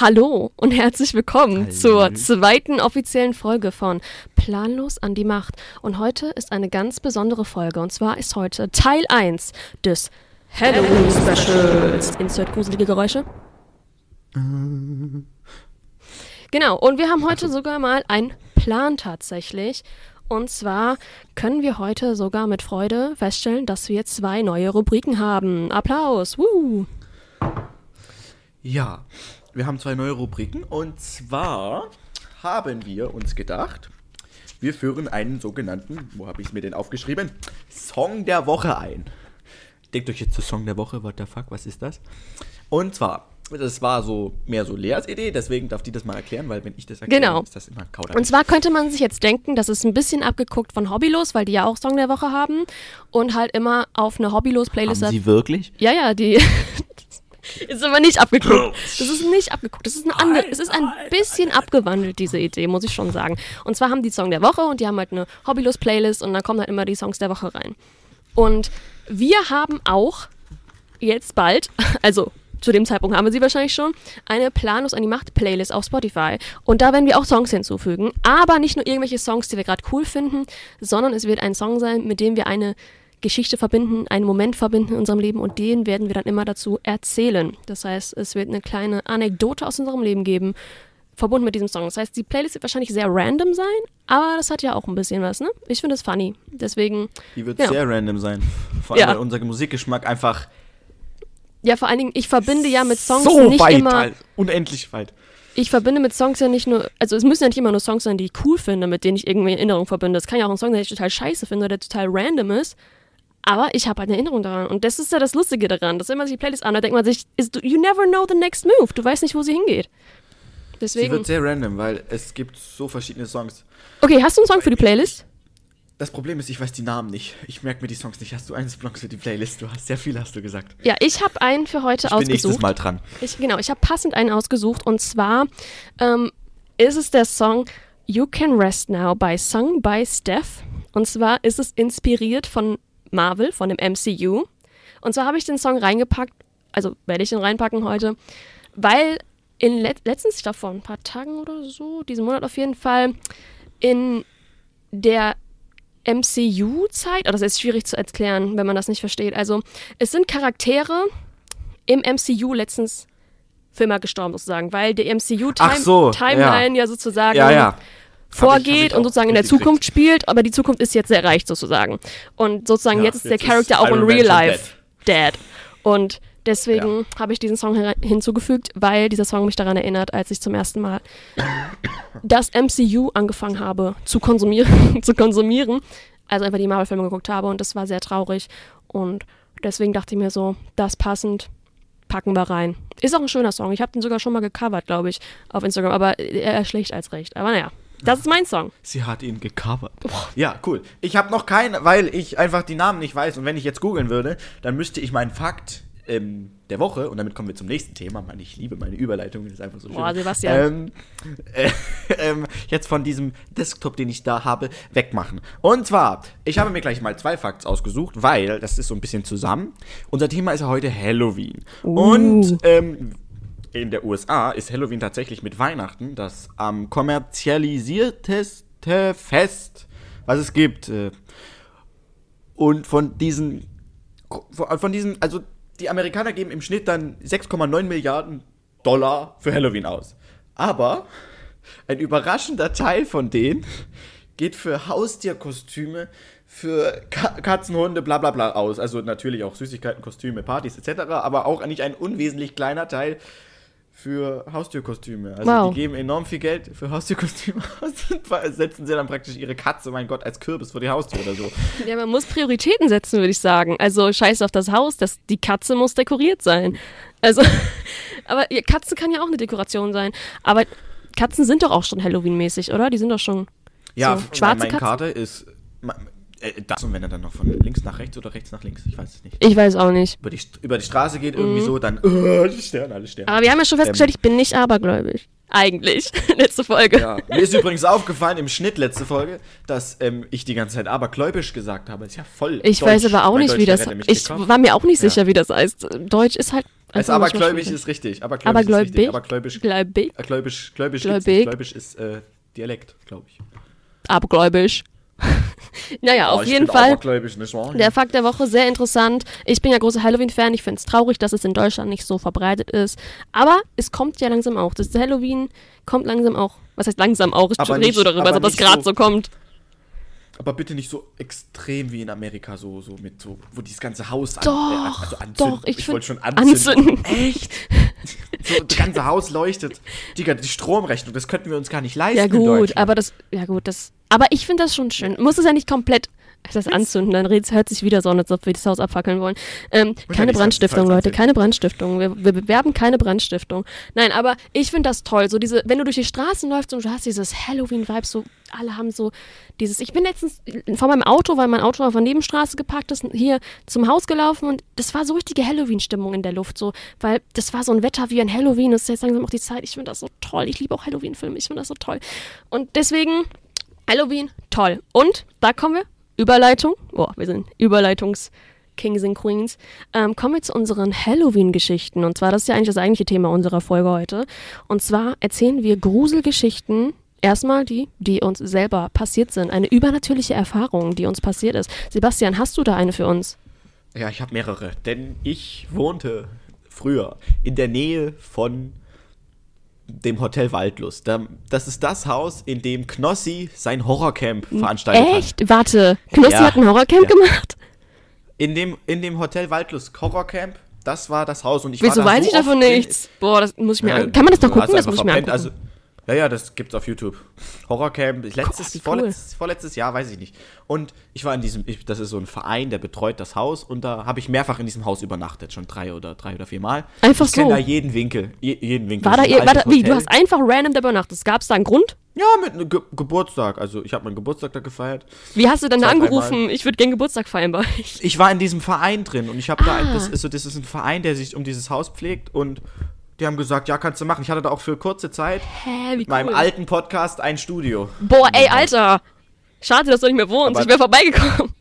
Hallo und herzlich willkommen Hallo. zur zweiten offiziellen Folge von Planlos an die Macht. Und heute ist eine ganz besondere Folge. Und zwar ist heute Teil 1 des Halloween Specials. Insert gruselige Geräusche. Genau, und wir haben heute sogar mal einen Plan tatsächlich. Und zwar können wir heute sogar mit Freude feststellen, dass wir zwei neue Rubriken haben. Applaus! Woo. Ja, wir haben zwei neue Rubriken und zwar haben wir uns gedacht, wir führen einen sogenannten, wo habe ich es mir denn aufgeschrieben? Song der Woche ein. Denkt euch jetzt zu Song der Woche, what the fuck, was ist das? Und zwar, das war so mehr so Leas Idee, deswegen darf die das mal erklären, weil wenn ich das erkläre, Genau. ist das immer Kauder. Und zwar könnte man sich jetzt denken, das ist ein bisschen abgeguckt von Hobbylos, weil die ja auch Song der Woche haben und halt immer auf eine Hobbylos-Playlist. haben sie wirklich? Ja, ja, die ist aber nicht abgeguckt. Das ist nicht abgeguckt. Das ist ein andere, es ist ein bisschen abgewandelt diese Idee, muss ich schon sagen. Und zwar haben die Song der Woche und die haben halt eine Hobbylos-Playlist und da kommen halt immer die Songs der Woche rein. Und wir haben auch jetzt bald, also zu dem Zeitpunkt haben wir sie wahrscheinlich schon, eine Planlos an die Macht Playlist auf Spotify. Und da werden wir auch Songs hinzufügen. Aber nicht nur irgendwelche Songs, die wir gerade cool finden, sondern es wird ein Song sein, mit dem wir eine Geschichte verbinden, einen Moment verbinden in unserem Leben und den werden wir dann immer dazu erzählen. Das heißt, es wird eine kleine Anekdote aus unserem Leben geben, verbunden mit diesem Song. Das heißt, die Playlist wird wahrscheinlich sehr random sein, aber das hat ja auch ein bisschen was, ne? Ich finde es funny. Deswegen, Die wird Ja. sehr random sein. Vor allem, Ja. weil unser Musikgeschmack einfach ja, vor allen Dingen, ich verbinde ja mit Songs so nicht weit, immer. Alter, unendlich weit. ich verbinde mit Songs ja nicht nur, also es müssen ja nicht immer nur Songs sein, die ich cool finde, mit denen ich irgendwie Erinnerung verbinde. Es kann ja auch ein Song sein, den ich total scheiße finde oder der total random ist. Aber ich habe eine Erinnerung daran. Und das ist ja das Lustige daran. Dass wenn man sich die Playlist anhört, denkt man sich, is, you never know the next move. Du weißt nicht, wo sie hingeht. Sie Deswegen. wird sehr random, weil es gibt so verschiedene Songs. Okay, hast du einen Song für die Playlist? Das Problem ist, ich weiß die Namen nicht. Ich merke mir die Songs nicht. Hast du einen Song für die Playlist? Du hast sehr viel, hast du gesagt. Ja, ich habe einen für heute Ich bin nächstes ausgesucht. Mal dran. Ich, genau, ich habe passend einen ausgesucht. Und zwar ähm, ist es der Song You Can Rest Now by Sung by Steph. Und zwar ist es inspiriert von Marvel, von dem MCU. Und zwar habe ich den Song reingepackt, also werde ich den reinpacken heute, weil in let letztens, ich glaube vor ein paar Tagen oder so, diesen Monat auf jeden Fall, in der MCU-Zeit, oder das ist schwierig zu erklären, wenn man das nicht versteht. Also, es sind Charaktere im MCU letztens für immer gestorben, sozusagen, weil die MCU-Timeline so, ja. sozusagen Ja, ja. Vorgeht ich- und sozusagen in der mitgekriegt. Zukunft spielt, aber die Zukunft ist jetzt erreicht sozusagen. Und sozusagen Ja, jetzt ist der jetzt Charakter auch in real life dead. Und deswegen habe ich diesen Song hinzugefügt, weil dieser Song mich daran erinnert, als ich zum ersten Mal das MCU angefangen habe zu konsumieren, zu konsumieren. Also einfach die Marvel-Filme geguckt habe und das war sehr traurig. Und deswegen dachte ich mir so, das passend, packen wir rein. Ist auch ein schöner Song. Ich habe den sogar schon mal gecovert, glaube ich, auf Instagram, aber eher schlecht als recht. Aber naja, das ist mein Song. Sie hat ihn gecovert. Ja, cool. Ich habe noch keinen, weil ich einfach die Namen nicht weiß. Und wenn ich jetzt googeln würde, dann müsste ich meinen Fakt ähm, der Woche, und damit kommen wir zum nächsten Thema. Mann, ich liebe meine Überleitung, das ist einfach so schön. Boah, Sebastian. Ähm, äh, ähm, jetzt von diesem Desktop, den ich da habe, wegmachen. Und zwar, ich habe mir gleich mal zwei Facts ausgesucht, weil das ist so ein bisschen zusammen. Unser Thema ist ja heute Halloween. Und ähm, in der USA ist Halloween tatsächlich mit Weihnachten das am kommerzialisierteste Fest, was es gibt. Äh, Und von diesen, von von diesen, also die Amerikaner geben im Schnitt dann 6,9 Milliarden Dollar für Halloween aus. Aber ein überraschender Teil von denen geht für Haustierkostüme, für Ka Katzen, bla bla bla aus. Also natürlich auch Süßigkeiten, Kostüme, Partys etc. Aber auch nicht ein unwesentlich kleiner Teil für Haustierkostüme. Also Wow. die geben enorm viel Geld für Haustierkostüme aus und setzen sie dann praktisch ihre Katze, mein Gott, als Kürbis vor die Haustür oder so. Ja, man muss Prioritäten setzen, würde ich sagen. Also scheiß auf das Haus, das, die Katze muss dekoriert sein. Also, aber Katze kann ja auch eine Dekoration sein. Aber Katzen sind doch auch schon Halloween-mäßig, oder? Die sind doch schon Ja, so mein- schwarze meine Katzen. Karte ist äh, das und wenn er dann noch von links nach rechts oder rechts nach links, ich weiß es nicht. Ich weiß auch nicht. Über die, über die Straße geht irgendwie so, dann äh, Sterne, alle Sterne. Aber wir haben ja schon festgestellt, ich bin nicht abergläubig. Eigentlich. Letzte Folge. Ja, mir ist übrigens aufgefallen im Schnitt letzte Folge, dass ähm, ich die ganze Zeit abergläubisch gesagt habe. Ist ja voll. Ich deutsch. weiß aber auch Mein nicht, wie Deutschlehrer das. Ich gekauft. war mir auch nicht Ja. sicher, wie das heißt. Deutsch ist halt Also schwierig. ist richtig. Abergläubisch, Abergläubig? ist richtig. Abergläubisch, Gläubig? Gläubig? nicht. gläubisch ist äh, Dialekt, glaube ich. Abergläubisch. naja, Oh, auf jeden Fall. Abergläubisch, nicht wahr? Der Fakt der Woche, sehr interessant. Ich bin ja großer Halloween-Fan. Ich finde es traurig, dass es in Deutschland nicht so verbreitet ist. Aber es kommt ja langsam auch. Das Halloween kommt langsam auch. Was heißt langsam auch? Ich rede so darüber, als ob das gerade so- so kommt. Aber bitte nicht so extrem wie in Amerika, so, so mit so, wo dieses ganze Haus an, Doch, also anzünden. doch, ich, ich wollte schon anzünden. anzünden. Echt? So, das ganze Haus leuchtet. Digga, die Stromrechnung, das könnten wir uns gar nicht leisten. Ja gut, aber das, ja gut, das, aber ich finde das schon schön. Muss es ja nicht komplett das anzünden, dann hört sich wieder so an, als ob wir das Haus abfackeln wollen. Ähm, keine Brandstiftung, Leute, keine Brandstiftung. Wir, wir bewerben keine Brandstiftung. Nein, aber ich finde das toll. So diese, wenn du durch die Straßen läufst und du hast dieses Halloween-Vibe, so alle haben so dieses. Ich bin letztens vor meinem Auto, weil mein Auto auf der Nebenstraße geparkt ist, hier zum Haus gelaufen und das war so richtige Halloween-Stimmung in der Luft, so, weil das war so ein Wetter wie ein Halloween. Das ist jetzt langsam auch die Zeit. Ich finde das so toll. Ich liebe auch Halloween-Filme. Ich finde das so toll. Und deswegen Halloween, toll. Und da kommen wir, Überleitung, boah, wir sind Überleitungs- Kings and Queens, ähm, kommen wir zu unseren Halloween-Geschichten. Und zwar, das ist ja eigentlich das eigentliche Thema unserer Folge heute. Und zwar erzählen wir Gruselgeschichten, erstmal die, die uns selber passiert sind. Eine übernatürliche Erfahrung, die uns passiert ist. Sebastian, hast du da eine für uns? Ja, ich habe mehrere. Denn ich wohnte früher in der Nähe von dem Hotel Waldlust. Da- Das ist das Haus, in dem Knossi sein Horrorcamp veranstaltet hat. Echt? Warte, Knossi Ja. hat ein Horrorcamp Ja. gemacht? In dem, in dem Hotel Waldlust Horrorcamp, das war das Haus und ich Wieso war da weiß so ich davon nichts? Boah, das muss ich mir an Kann man das hast gucken? Das muss ich mir angucken. Also, ja, ja, das gibt's auf YouTube. Horrorcamp, letztes, cool. vorletztes, vorletztes Jahr, weiß ich nicht. Und ich war in diesem, ich, das ist so ein Verein, der betreut das Haus und da habe ich mehrfach in diesem Haus übernachtet, schon drei oder drei oder vier Mal. Einfach ich so? da jeden Winkel, je, jeden Winkel. war da, ihr, war da, wie, du hast einfach random da übernachtet. Gab es da einen Grund? Ja, mit einem Ge Geburtstag. Also ich habe meinen Geburtstag da gefeiert. Wie hast du dann da angerufen? Ich würde gern Geburtstag feiern bei euch. Ich war in diesem Verein drin und ich habe da, ein, Ah. das ist so, das ist ein Verein, der sich um dieses Haus pflegt und die haben gesagt, ja, kannst du machen. Ich hatte da auch für kurze Zeit Hä, wie mit meinem cool. alten Podcast ein Studio. Boah, ey, Alter. Schade, dass du nicht mehr wohnst. Aber- ich wäre vorbeigekommen.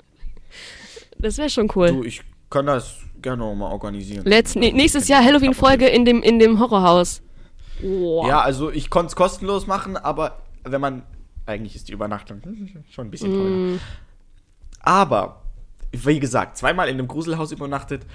Das wäre schon cool. Du, ich kann das gerne noch mal organisieren. Let's, nee, nächstes Jahr Halloween-Folge in dem, in dem Horrorhaus. Wow. Ja, also ich konnte es kostenlos machen, aber wenn man. Eigentlich ist die Übernachtung schon ein bisschen teuer. Mm. Aber, wie gesagt, zweimal in einem Gruselhaus übernachtet.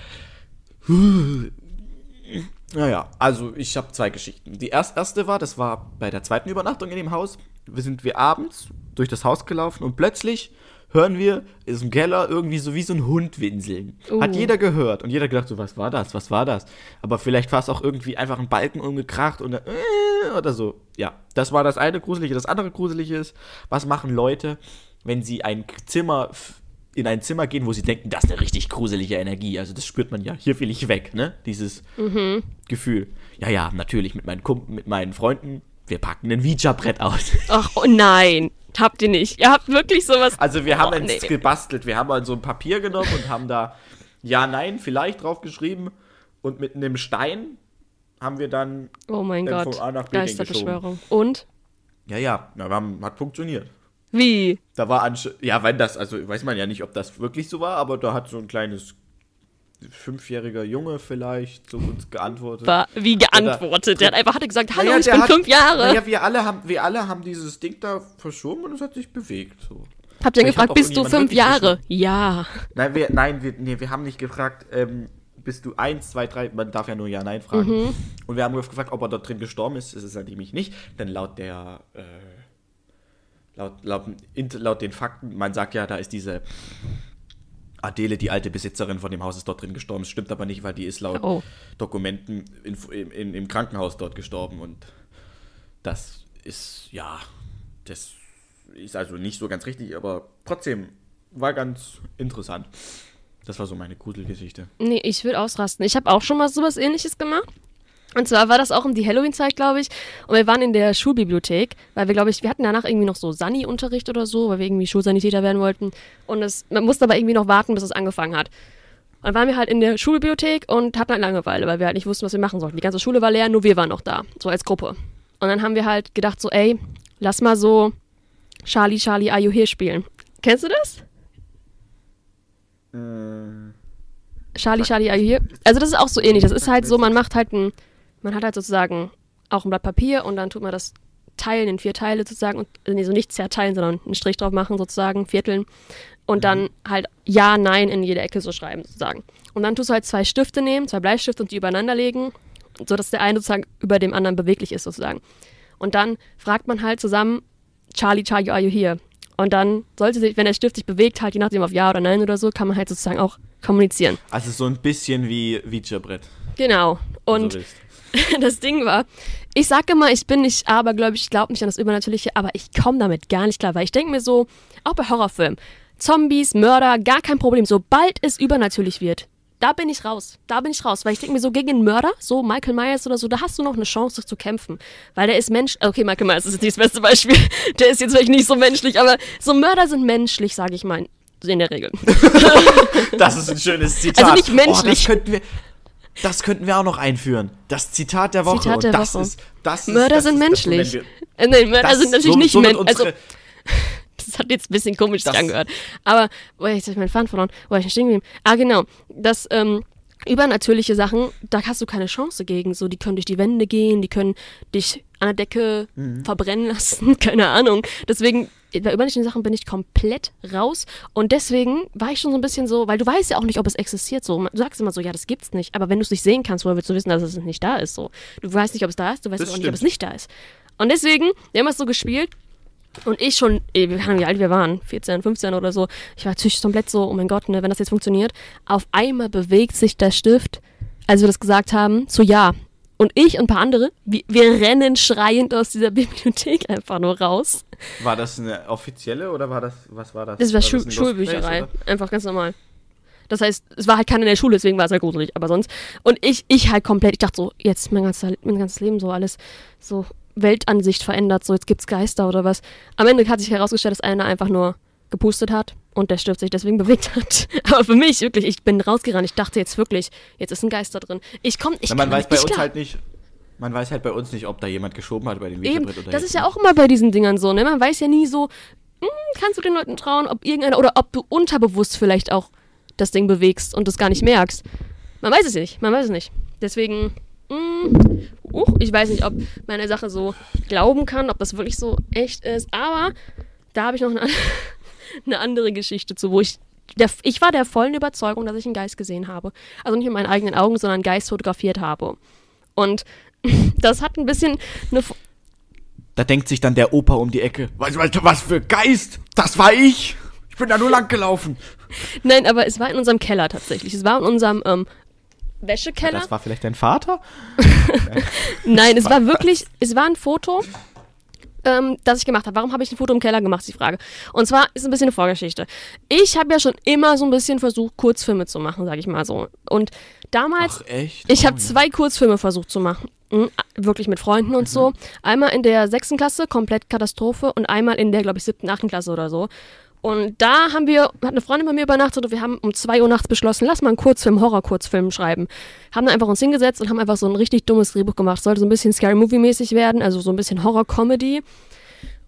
Naja, also ich habe zwei Geschichten. Die erst, erste war, das war bei der zweiten Übernachtung in dem Haus. Wir sind wir abends durch das Haus gelaufen und plötzlich hören wir ist im Keller irgendwie so wie so ein Hund winseln. Hat Uh. jeder gehört und jeder gedacht so, was war das, was war das? Aber vielleicht war es auch irgendwie einfach ein Balken umgekracht und äh, oder so. Ja, das war das eine Gruselige. Das andere Gruselige ist, was machen Leute, wenn sie ein Zimmer in ein Zimmer gehen, wo sie denken, das ist eine richtig gruselige Energie. Also das spürt man ja. Hier will ich weg, ne? Dieses Gefühl. Ja, ja, natürlich mit meinen Kumpel, mit meinen Freunden. Wir packen ein Ouija-Brett aus. Ach, oh nein. Habt ihr nicht. Ihr habt wirklich sowas. Also wir haben Oh, nee. gebastelt. Wir haben mal so ein Papier genommen und haben da ja, nein, vielleicht drauf geschrieben. Und mit einem Stein haben wir dann, Oh mein Gott. von A nach B Geisterbeschwörung. Und? ja, ja, na, wir haben, hat funktioniert. Wie? Da war ansch ja, wenn das, also weiß man ja nicht, ob das wirklich so war, aber da hat so ein kleines fünfjähriger Junge vielleicht zu uns geantwortet. War, wie geantwortet? Der hat einfach hatte gesagt, hallo, Naja, ich der bin hat- fünf Jahre. Naja, wir alle haben, wir alle haben dieses Ding da verschoben und es hat sich bewegt. So. Habt ihr gefragt, auch bist du fünf Jahre? Ja. Nein, wir, nein, wir, nee, wir haben nicht gefragt, ähm, bist du eins, zwei, drei, man darf ja nur Ja, Nein fragen. Mhm. Und wir haben gefragt, ob er dort drin gestorben ist. Das ist er nämlich nicht. Denn laut der, äh, laut, laut, laut den Fakten, man sagt ja, da ist diese Adele, die alte Besitzerin von dem Haus, ist dort drin gestorben. Das stimmt aber nicht, weil die ist laut Oh. Dokumenten in, in, im Krankenhaus dort gestorben. Und das ist, ja, das ist also nicht so ganz richtig, aber trotzdem war ganz interessant. Das war so meine Gruselgeschichte. Nee, ich würde ausrasten. Ich habe auch schon mal sowas ähnliches gemacht. Und zwar war das auch um die Halloween-Zeit, glaube ich. Und wir waren in der Schulbibliothek, weil wir, glaube ich, wir hatten danach irgendwie noch so Sani-Unterricht oder so, weil wir irgendwie Schulsanitäter werden wollten. Und es, man musste aber irgendwie noch warten, bis es angefangen hat. Und dann waren wir halt in der Schulbibliothek und hatten halt Langeweile, weil wir halt nicht wussten, was wir machen sollten. Die ganze Schule war leer, nur wir waren noch da, so als Gruppe. Und dann haben wir halt gedacht so, ey, lass mal so Charlie, Charlie, Are You Here spielen. Kennst du das? Charlie, Charlie, are you here? Also das ist auch so ähnlich. Das ist halt so, man macht halt ein, man hat halt sozusagen auch ein Blatt Papier und dann tut man das teilen in vier Teile sozusagen und nee, so nicht zerteilen, sondern einen Strich drauf machen sozusagen, vierteln und dann halt ja, nein in jede Ecke so schreiben sozusagen. Und dann tust du halt zwei Stifte nehmen, zwei Bleistifte und die übereinander legen, sodass der eine sozusagen über dem anderen beweglich ist sozusagen. Und dann fragt man halt zusammen, Charlie, Charlie, are you here? Und dann sollte sich, wenn der Stift sich bewegt, halt je nachdem auf Ja oder Nein oder so, kann man halt sozusagen auch kommunizieren. Also so ein bisschen wie Ouija-Brett. Genau. Und so. das Ding war, ich sage immer, ich bin nicht abergläubig, ich glaube nicht an das Übernatürliche, aber ich komme damit gar nicht klar, weil ich denke mir so, auch bei Horrorfilmen, Zombies, Mörder, gar kein Problem. Sobald es übernatürlich wird, da bin ich raus. Da bin ich raus. Weil ich denke mir so, gegen einen Mörder, so Michael Myers oder so, da hast du noch eine Chance zu kämpfen. Weil der ist Mensch. Okay, Michael Myers ist jetzt nicht das beste Beispiel. Der ist jetzt vielleicht nicht so menschlich, aber so Mörder sind menschlich, sage ich mal. In der Regel. Das ist ein schönes Zitat. Also nicht Oh, menschlich. das könnten wir. Das könnten wir auch noch einführen. Das Zitat der Woche. Zitat der das Woche. ist, das ist, Mörder das sind ist, menschlich. Das, wenn Äh, Nein, Mörder das, sind natürlich so, nicht so menschlich. Also, das hat jetzt ein bisschen komisch Das- angehört. Aber, oh, jetzt habe ich meinen Faden verloren. Wo war ich stehen geblieben? Ah, genau. Das, ähm, übernatürliche Sachen, da hast du keine Chance gegen. So, die können durch die Wände gehen, die können dich an der Decke Mhm. verbrennen lassen, keine Ahnung. Deswegen, bei übernatürlichen Sachen bin ich komplett raus. Und deswegen war ich schon so ein bisschen so, weil du weißt ja auch nicht, ob es existiert. So, du sagst immer so, ja, das gibt's nicht. Aber wenn du es nicht sehen kannst, woher willst du wissen, dass es nicht da ist? So, du weißt nicht, ob es da ist, du weißt Das auch nicht, ob stimmt. es nicht da ist. Und deswegen, wir haben das so gespielt. Und ich schon, ey, wir waren, wie alt wir waren, 14, 15 oder so. Ich war natürlich komplett so, oh mein Gott, ne, wenn das jetzt funktioniert. Auf einmal bewegt sich der Stift, als wir das gesagt haben, zu Ja. Und ich und ein paar andere, wir, wir rennen schreiend aus dieser Bibliothek einfach nur raus. War das eine offizielle oder war das, was war das? Das war, das Schu Lost Schulbücherei. Place, Einfach ganz normal. Das heißt, es war halt keiner in der Schule, deswegen war es halt gruselig, aber sonst. Und ich, ich halt komplett, ich dachte so, jetzt mein, ganzer, mein ganzes Leben so alles, so Weltansicht verändert, so jetzt gibt's Geister oder was. Am Ende hat sich herausgestellt, dass einer einfach nur gepustet hat und der Stift sich deswegen bewegt hat. Aber für mich, wirklich, ich bin rausgerannt. Ich dachte jetzt wirklich, jetzt ist ein Geist da drin. Ich komm, ich oder? Man weiß bei nicht uns klar. halt nicht. Man weiß halt bei uns nicht, ob da jemand geschoben hat bei dem Videobrett oder das ist ja auch immer bei diesen Dingern so, ne? Man weiß ja nie so, hm, kannst du den Leuten trauen, ob irgendeiner oder ob du unterbewusst vielleicht auch das Ding bewegst und das gar nicht merkst. Man weiß es nicht, man weiß es nicht. Deswegen, hm, uh, ich weiß nicht, ob meine Sache so glauben kann, ob das wirklich so echt ist, aber da habe ich noch eine, eine andere Geschichte zu, wo ich der, ich war der vollen Überzeugung, dass ich einen Geist gesehen habe. Also nicht mit meinen eigenen Augen, sondern einen Geist fotografiert habe. Und das hat ein bisschen eine Da denkt sich dann der Opa um die Ecke. Was, was, was für Geist? Das war ich. Ich bin da nur lang gelaufen. Nein, aber es war in unserem Keller tatsächlich. Es war in unserem ähm, Wäschekeller. Das war vielleicht dein Vater? Nein, es war wirklich, es war ein Foto, ähm, das ich gemacht habe. Warum habe ich ein Foto im Keller gemacht, ist die Frage. Und zwar ist ein bisschen eine Vorgeschichte. Ich habe ja schon immer so ein bisschen versucht, Kurzfilme zu machen, sage ich mal so. Und damals, Ach, echt? ich Oh, habe zwei Kurzfilme versucht zu machen. Mhm, wirklich mit Freunden und so. Einmal in der sechsten Klasse, komplett Katastrophe. Und einmal in der, glaube ich, siebten, achten Klasse oder so. Und da haben wir, hat eine Freundin bei mir übernachtet und wir haben um 2 Uhr nachts beschlossen, lass mal einen Kurzfilm, Horror-Kurzfilm schreiben. Haben dann einfach uns hingesetzt und haben einfach so ein richtig dummes Drehbuch gemacht. Sollte so ein bisschen Scary Movie-mäßig werden, also so ein bisschen Horror-Comedy.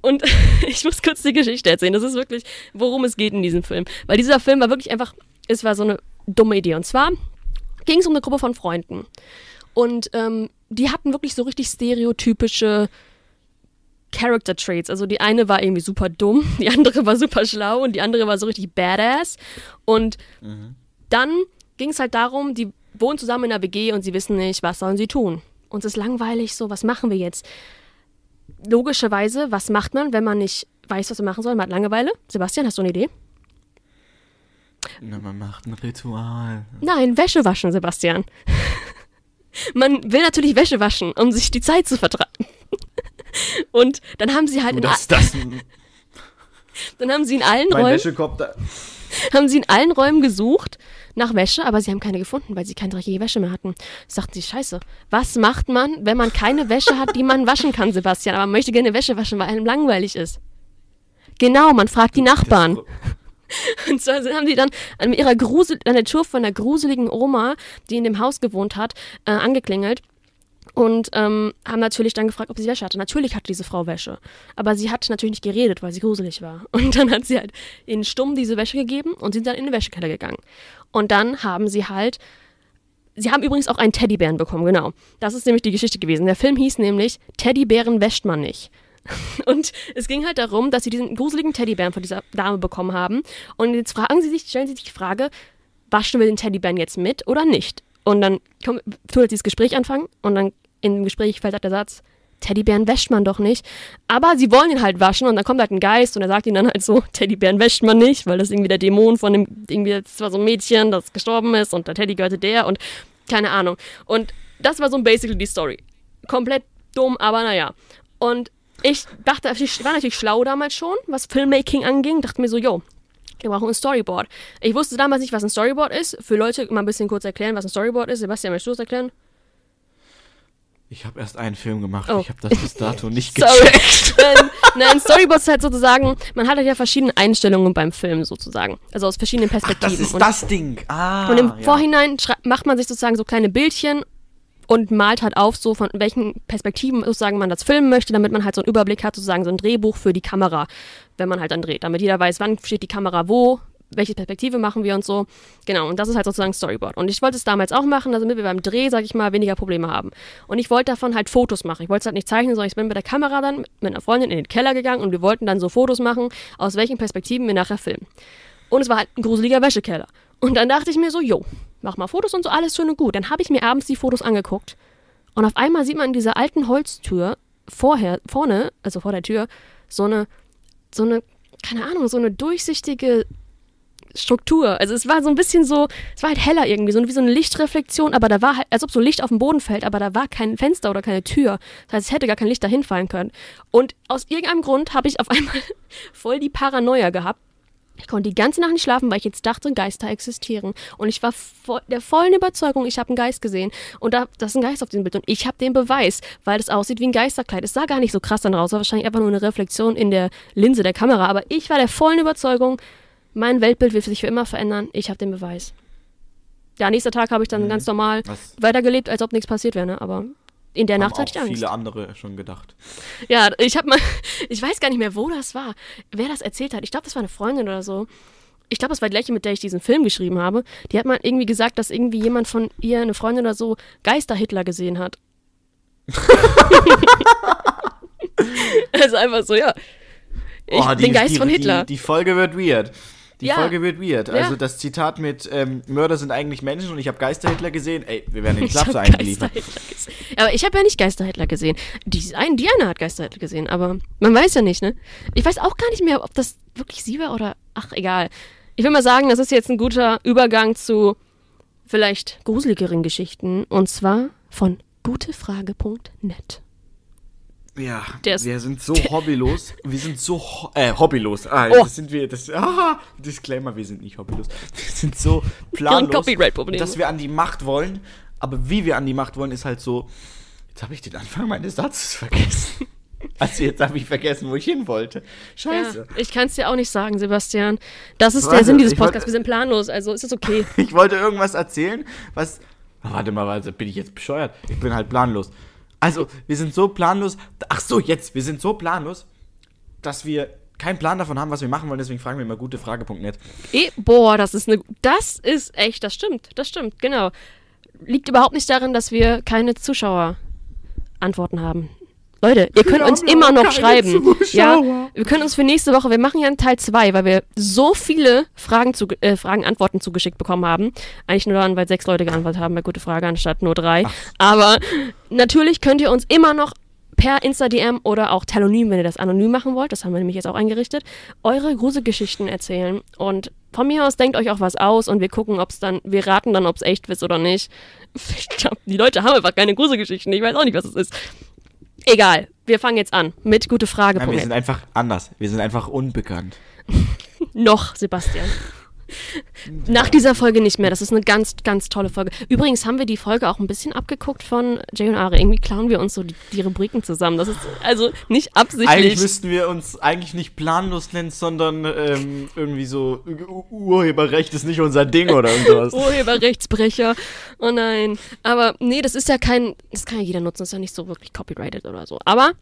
Und ich muss kurz die Geschichte erzählen. Das ist wirklich, worum es geht in diesem Film. Weil dieser Film war wirklich einfach, es war so eine dumme Idee. Und zwar ging es um eine Gruppe von Freunden. Und ähm, die hatten wirklich so richtig stereotypische Character Traits. Also die eine war irgendwie super dumm, die andere war super schlau und die andere war so richtig badass. Und dann ging es halt darum, die wohnen zusammen in einer WG und sie wissen nicht, was sollen sie tun. Uns ist langweilig, so, was machen wir jetzt? Logischerweise, was macht man, wenn man nicht weiß, was man machen soll? Man hat Langeweile. Sebastian, hast du eine Idee? Na, man macht ein Ritual. Nein, Wäsche waschen, Sebastian. Man will natürlich Wäsche waschen, um sich die Zeit zu vertreiben. Und dann haben sie halt Du, in, das, das, dann haben sie in allen mein Räumen Wäschekorb da. haben sie in allen Räumen gesucht nach Wäsche, aber sie haben keine gefunden, weil sie keine dreckige Wäsche mehr hatten. Sagten sie, scheiße, was macht man, wenn man keine Wäsche hat, die man waschen kann, Sebastian, aber man möchte gerne Wäsche waschen, weil einem langweilig ist. Genau, man fragt die Nachbarn. Und zwar haben die dann an ihrer Grusel, an der Tür von der gruseligen Oma, die in dem Haus gewohnt hat, äh, angeklingelt. Und ähm, haben natürlich dann gefragt, ob sie Wäsche hatte. Natürlich hatte diese Frau Wäsche, aber sie hat natürlich nicht geredet, weil sie gruselig war. Und dann hat sie halt ihnen stumm diese Wäsche gegeben und sind dann in den Wäschekeller gegangen. Und dann haben sie halt Sie haben übrigens auch einen Teddybären bekommen, genau. Das ist nämlich die Geschichte gewesen. Der Film hieß nämlich Teddybären wäscht man nicht. Und es ging halt darum, dass sie diesen gruseligen Teddybären von dieser Dame bekommen haben. Und jetzt fragen sie sich, stellen sie sich die Frage, waschen wir den Teddybären jetzt mit oder nicht? Und dann kommt, tut halt dieses Gespräch anfangen und dann im Gespräch fällt halt der Satz, Teddybären wäscht man doch nicht. Aber sie wollen ihn halt waschen und dann kommt halt ein Geist und er sagt ihnen dann halt so, Teddybären wäscht man nicht, weil das irgendwie der Dämon von dem, irgendwie, das war so ein Mädchen, das gestorben ist und der Teddy gehörte der und keine Ahnung. Und das war so basically die Story. Komplett dumm, aber naja. Und ich dachte, ich war natürlich schlau damals schon, was Filmmaking anging, dachte mir so, yo, wir brauchen ein Storyboard. Ich wusste damals nicht, was ein Storyboard ist. Für Leute mal ein bisschen kurz erklären, was ein Storyboard ist. Sebastian, möchtest du das erklären? Ich habe erst einen Film gemacht. Oh. Ich habe das bis dato nicht gecheckt. Ähm, nein, Storyboard ist halt sozusagen, man hat halt ja verschiedene Einstellungen beim Film sozusagen. Also aus verschiedenen Perspektiven. Ach, das ist und, das Ding. Ah, und im ja. Vorhinein macht man sich sozusagen so kleine Bildchen und malt halt auf, so von welchen Perspektiven sozusagen man das filmen möchte, damit man halt so einen Überblick hat, sozusagen so ein Drehbuch für die Kamera, wenn man halt dann dreht. Damit jeder weiß, wann steht die Kamera wo, welche Perspektive machen wir und so. Genau, und das ist halt sozusagen Storyboard. Und ich wollte es damals auch machen, damit wir beim Dreh, sag ich mal, weniger Probleme haben. Und ich wollte davon halt Fotos machen. Ich wollte es halt nicht zeichnen, sondern ich bin mit der Kamera dann mit einer Freundin in den Keller gegangen und wir wollten dann so Fotos machen, aus welchen Perspektiven wir nachher filmen. Und es war halt ein gruseliger Wäschekeller. Und dann dachte ich mir so, jo, mach mal Fotos und so, alles schön und gut. Dann habe ich mir abends die Fotos angeguckt. Und auf einmal sieht man in dieser alten Holztür vorher, vorne, also vor der Tür, so eine, so eine, keine Ahnung, so eine durchsichtige Struktur. Also es war so ein bisschen so, es war halt heller irgendwie, so wie so eine Lichtreflexion, aber da war halt, als ob so Licht auf den Boden fällt, aber da war kein Fenster oder keine Tür. Das heißt, es hätte gar kein Licht dahin fallen können. Und aus irgendeinem Grund habe ich auf einmal voll die Paranoia gehabt. Ich konnte die ganze Nacht nicht schlafen, weil ich jetzt dachte, Geister existieren. Und ich war voll, der vollen Überzeugung, ich habe einen Geist gesehen. Und da, das ist ein Geist auf diesem Bild. Und ich habe den Beweis, weil es aussieht wie ein Geisterkleid. Es sah gar nicht so krass dann raus, war wahrscheinlich einfach nur eine Reflexion in der Linse der Kamera. Aber ich war der vollen Überzeugung, mein Weltbild wird sich für immer verändern. Ich habe den Beweis. Ja, nächster Tag habe ich dann mhm. ganz normal Was? weitergelebt, als ob nichts passiert wäre, ne? Aber in der Haben Nacht hatte ich Angst. viele andere schon gedacht. Ja, ich habe mal, ich weiß gar nicht mehr, wo das war, wer das erzählt hat. Ich glaube, das war eine Freundin oder so. Ich glaube, das war die gleiche, mit der ich diesen Film geschrieben habe. Die hat mal irgendwie gesagt, dass irgendwie jemand von ihr, eine Freundin oder so, Geister-Hitler gesehen hat. also einfach so, ja. Ich, oh, die, den Geist die, von Hitler. Die, die Folge wird weird. Die ja. Folge wird weird. Ja. Also das Zitat mit ähm, Mörder sind eigentlich Menschen und ich habe Geisterhitler gesehen. Ey, wir werden den Klaps eingeliefert. Aber ich habe ja nicht Geisterhitler gesehen. Die, ein, Diana hat Geisterhitler gesehen, aber man weiß ja nicht, ne? Ich weiß auch gar nicht mehr, ob das wirklich sie war oder. Ach, egal. Ich will mal sagen, das ist jetzt ein guter Übergang zu vielleicht gruseligeren Geschichten. Und zwar von gutefrage.net. Ja, wir sind so hobbylos. Wir sind so ho äh, hobbylos. Ah, oh. das sind wir. Das, ah, Disclaimer, wir sind nicht hobbylos. Wir sind so planlos, dass wir an die Macht wollen. Aber wie wir an die Macht wollen, ist halt so. Jetzt habe ich den Anfang meines Satzes vergessen. Also jetzt habe ich vergessen, wo ich hin wollte. Scheiße. Ja, ich kann es dir auch nicht sagen, Sebastian. Das ist warte, der Sinn dieses Podcasts. Wollte, wir sind planlos, also ist es okay. ich wollte irgendwas erzählen, was. warte mal, also bin ich jetzt bescheuert? Ich bin halt planlos. Also, wir sind so planlos. Ach so, jetzt. Wir sind so planlos, dass wir keinen Plan davon haben, was wir machen wollen. Deswegen fragen wir mal gutefrage.net. E boah, das ist eine. Das ist echt, das stimmt. Das stimmt, genau. Liegt überhaupt nicht darin, dass wir keine Zuschauerantworten haben. Leute, ihr könnt uns immer noch schreiben. Ja, wir können uns für nächste Woche, wir machen ja einen Teil 2, weil wir so viele Fragen, zu, äh, Fragen, Antworten zugeschickt bekommen haben. Eigentlich nur daran, weil sechs Leute geantwortet haben bei Gute Frage anstatt nur drei. Ach. Aber natürlich könnt ihr uns immer noch per Insta-DM oder auch Telonym, wenn ihr das anonym machen wollt, das haben wir nämlich jetzt auch eingerichtet, eure Gruselgeschichten erzählen. Und von mir aus denkt euch auch was aus und wir gucken, ob es dann, wir raten dann, ob es echt ist oder nicht. Ich glaube, die Leute haben einfach keine Gruselgeschichten. Ich weiß auch nicht, was es ist. Egal, wir fangen jetzt an mit gute Frage. Nein, wir sind einfach anders. Wir sind einfach unbekannt. Noch, Sebastian. Nach dieser Folge nicht mehr. Das ist eine ganz, ganz tolle Folge. Übrigens haben wir die Folge auch ein bisschen abgeguckt von Jay und Ari. Irgendwie klauen wir uns so die, die Rubriken zusammen. Das ist also nicht absichtlich. Eigentlich müssten wir uns eigentlich nicht planlos nennen, sondern ähm, irgendwie so Ur- Urheberrecht ist nicht unser Ding oder irgendwas. Urheberrechtsbrecher. Oh nein. Aber nee, das ist ja kein. Das kann ja jeder nutzen. Das ist ja nicht so wirklich copyrighted oder so. Aber.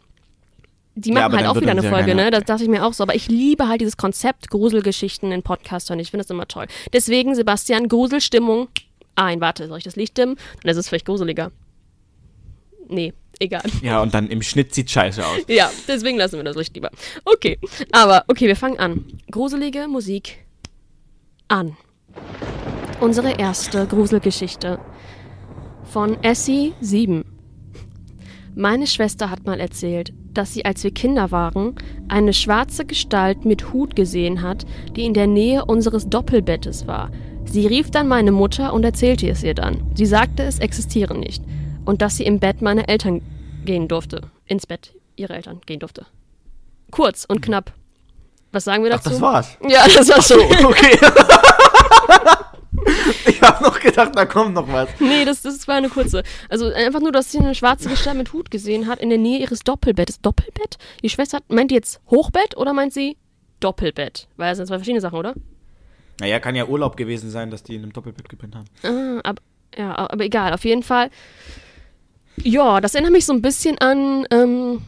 Die Ja, machen aber halt auch wieder eine ja Folge, ne? Das dachte ich mir auch so. Aber ich liebe halt dieses Konzept Gruselgeschichten in Podcast hören. Ich finde das immer toll. Deswegen, Sebastian, Gruselstimmung ein. Warte, soll ich das Licht dimmen? Dann ist es vielleicht gruseliger. Nee, egal. Ja, und dann im Schnitt sieht scheiße aus. Ja, deswegen lassen wir das Licht lieber. Okay, aber okay, wir fangen an. Gruselige Musik an. Unsere erste Gruselgeschichte von Essie 7. Meine Schwester hat mal erzählt, dass sie, als wir Kinder waren, eine schwarze Gestalt mit Hut gesehen hat, die in der Nähe unseres Doppelbettes war. Sie rief dann meine Mutter und erzählte es ihr dann. Sie sagte, es existiere nicht und dass sie im Bett meiner Eltern gehen durfte. Ins Bett ihrer Eltern gehen durfte. Kurz und knapp. Was sagen wir Ach, dazu? das war's. Ja, das war's So, schon. okay. ich habe noch gedacht, da kommt noch was. Nee, das, das war eine kurze. Also einfach nur, dass sie eine schwarze Gestalt mit Hut gesehen hat in der Nähe ihres Doppelbettes. Doppelbett? Die Schwester hat, meint die jetzt Hochbett oder meint sie Doppelbett? Weil das sind zwei verschiedene Sachen, oder? Naja, kann ja Urlaub gewesen sein, dass die in einem Doppelbett gepennt haben. Ah, aber, ja, aber egal, auf jeden Fall. Ja, das erinnert mich so ein bisschen an ähm,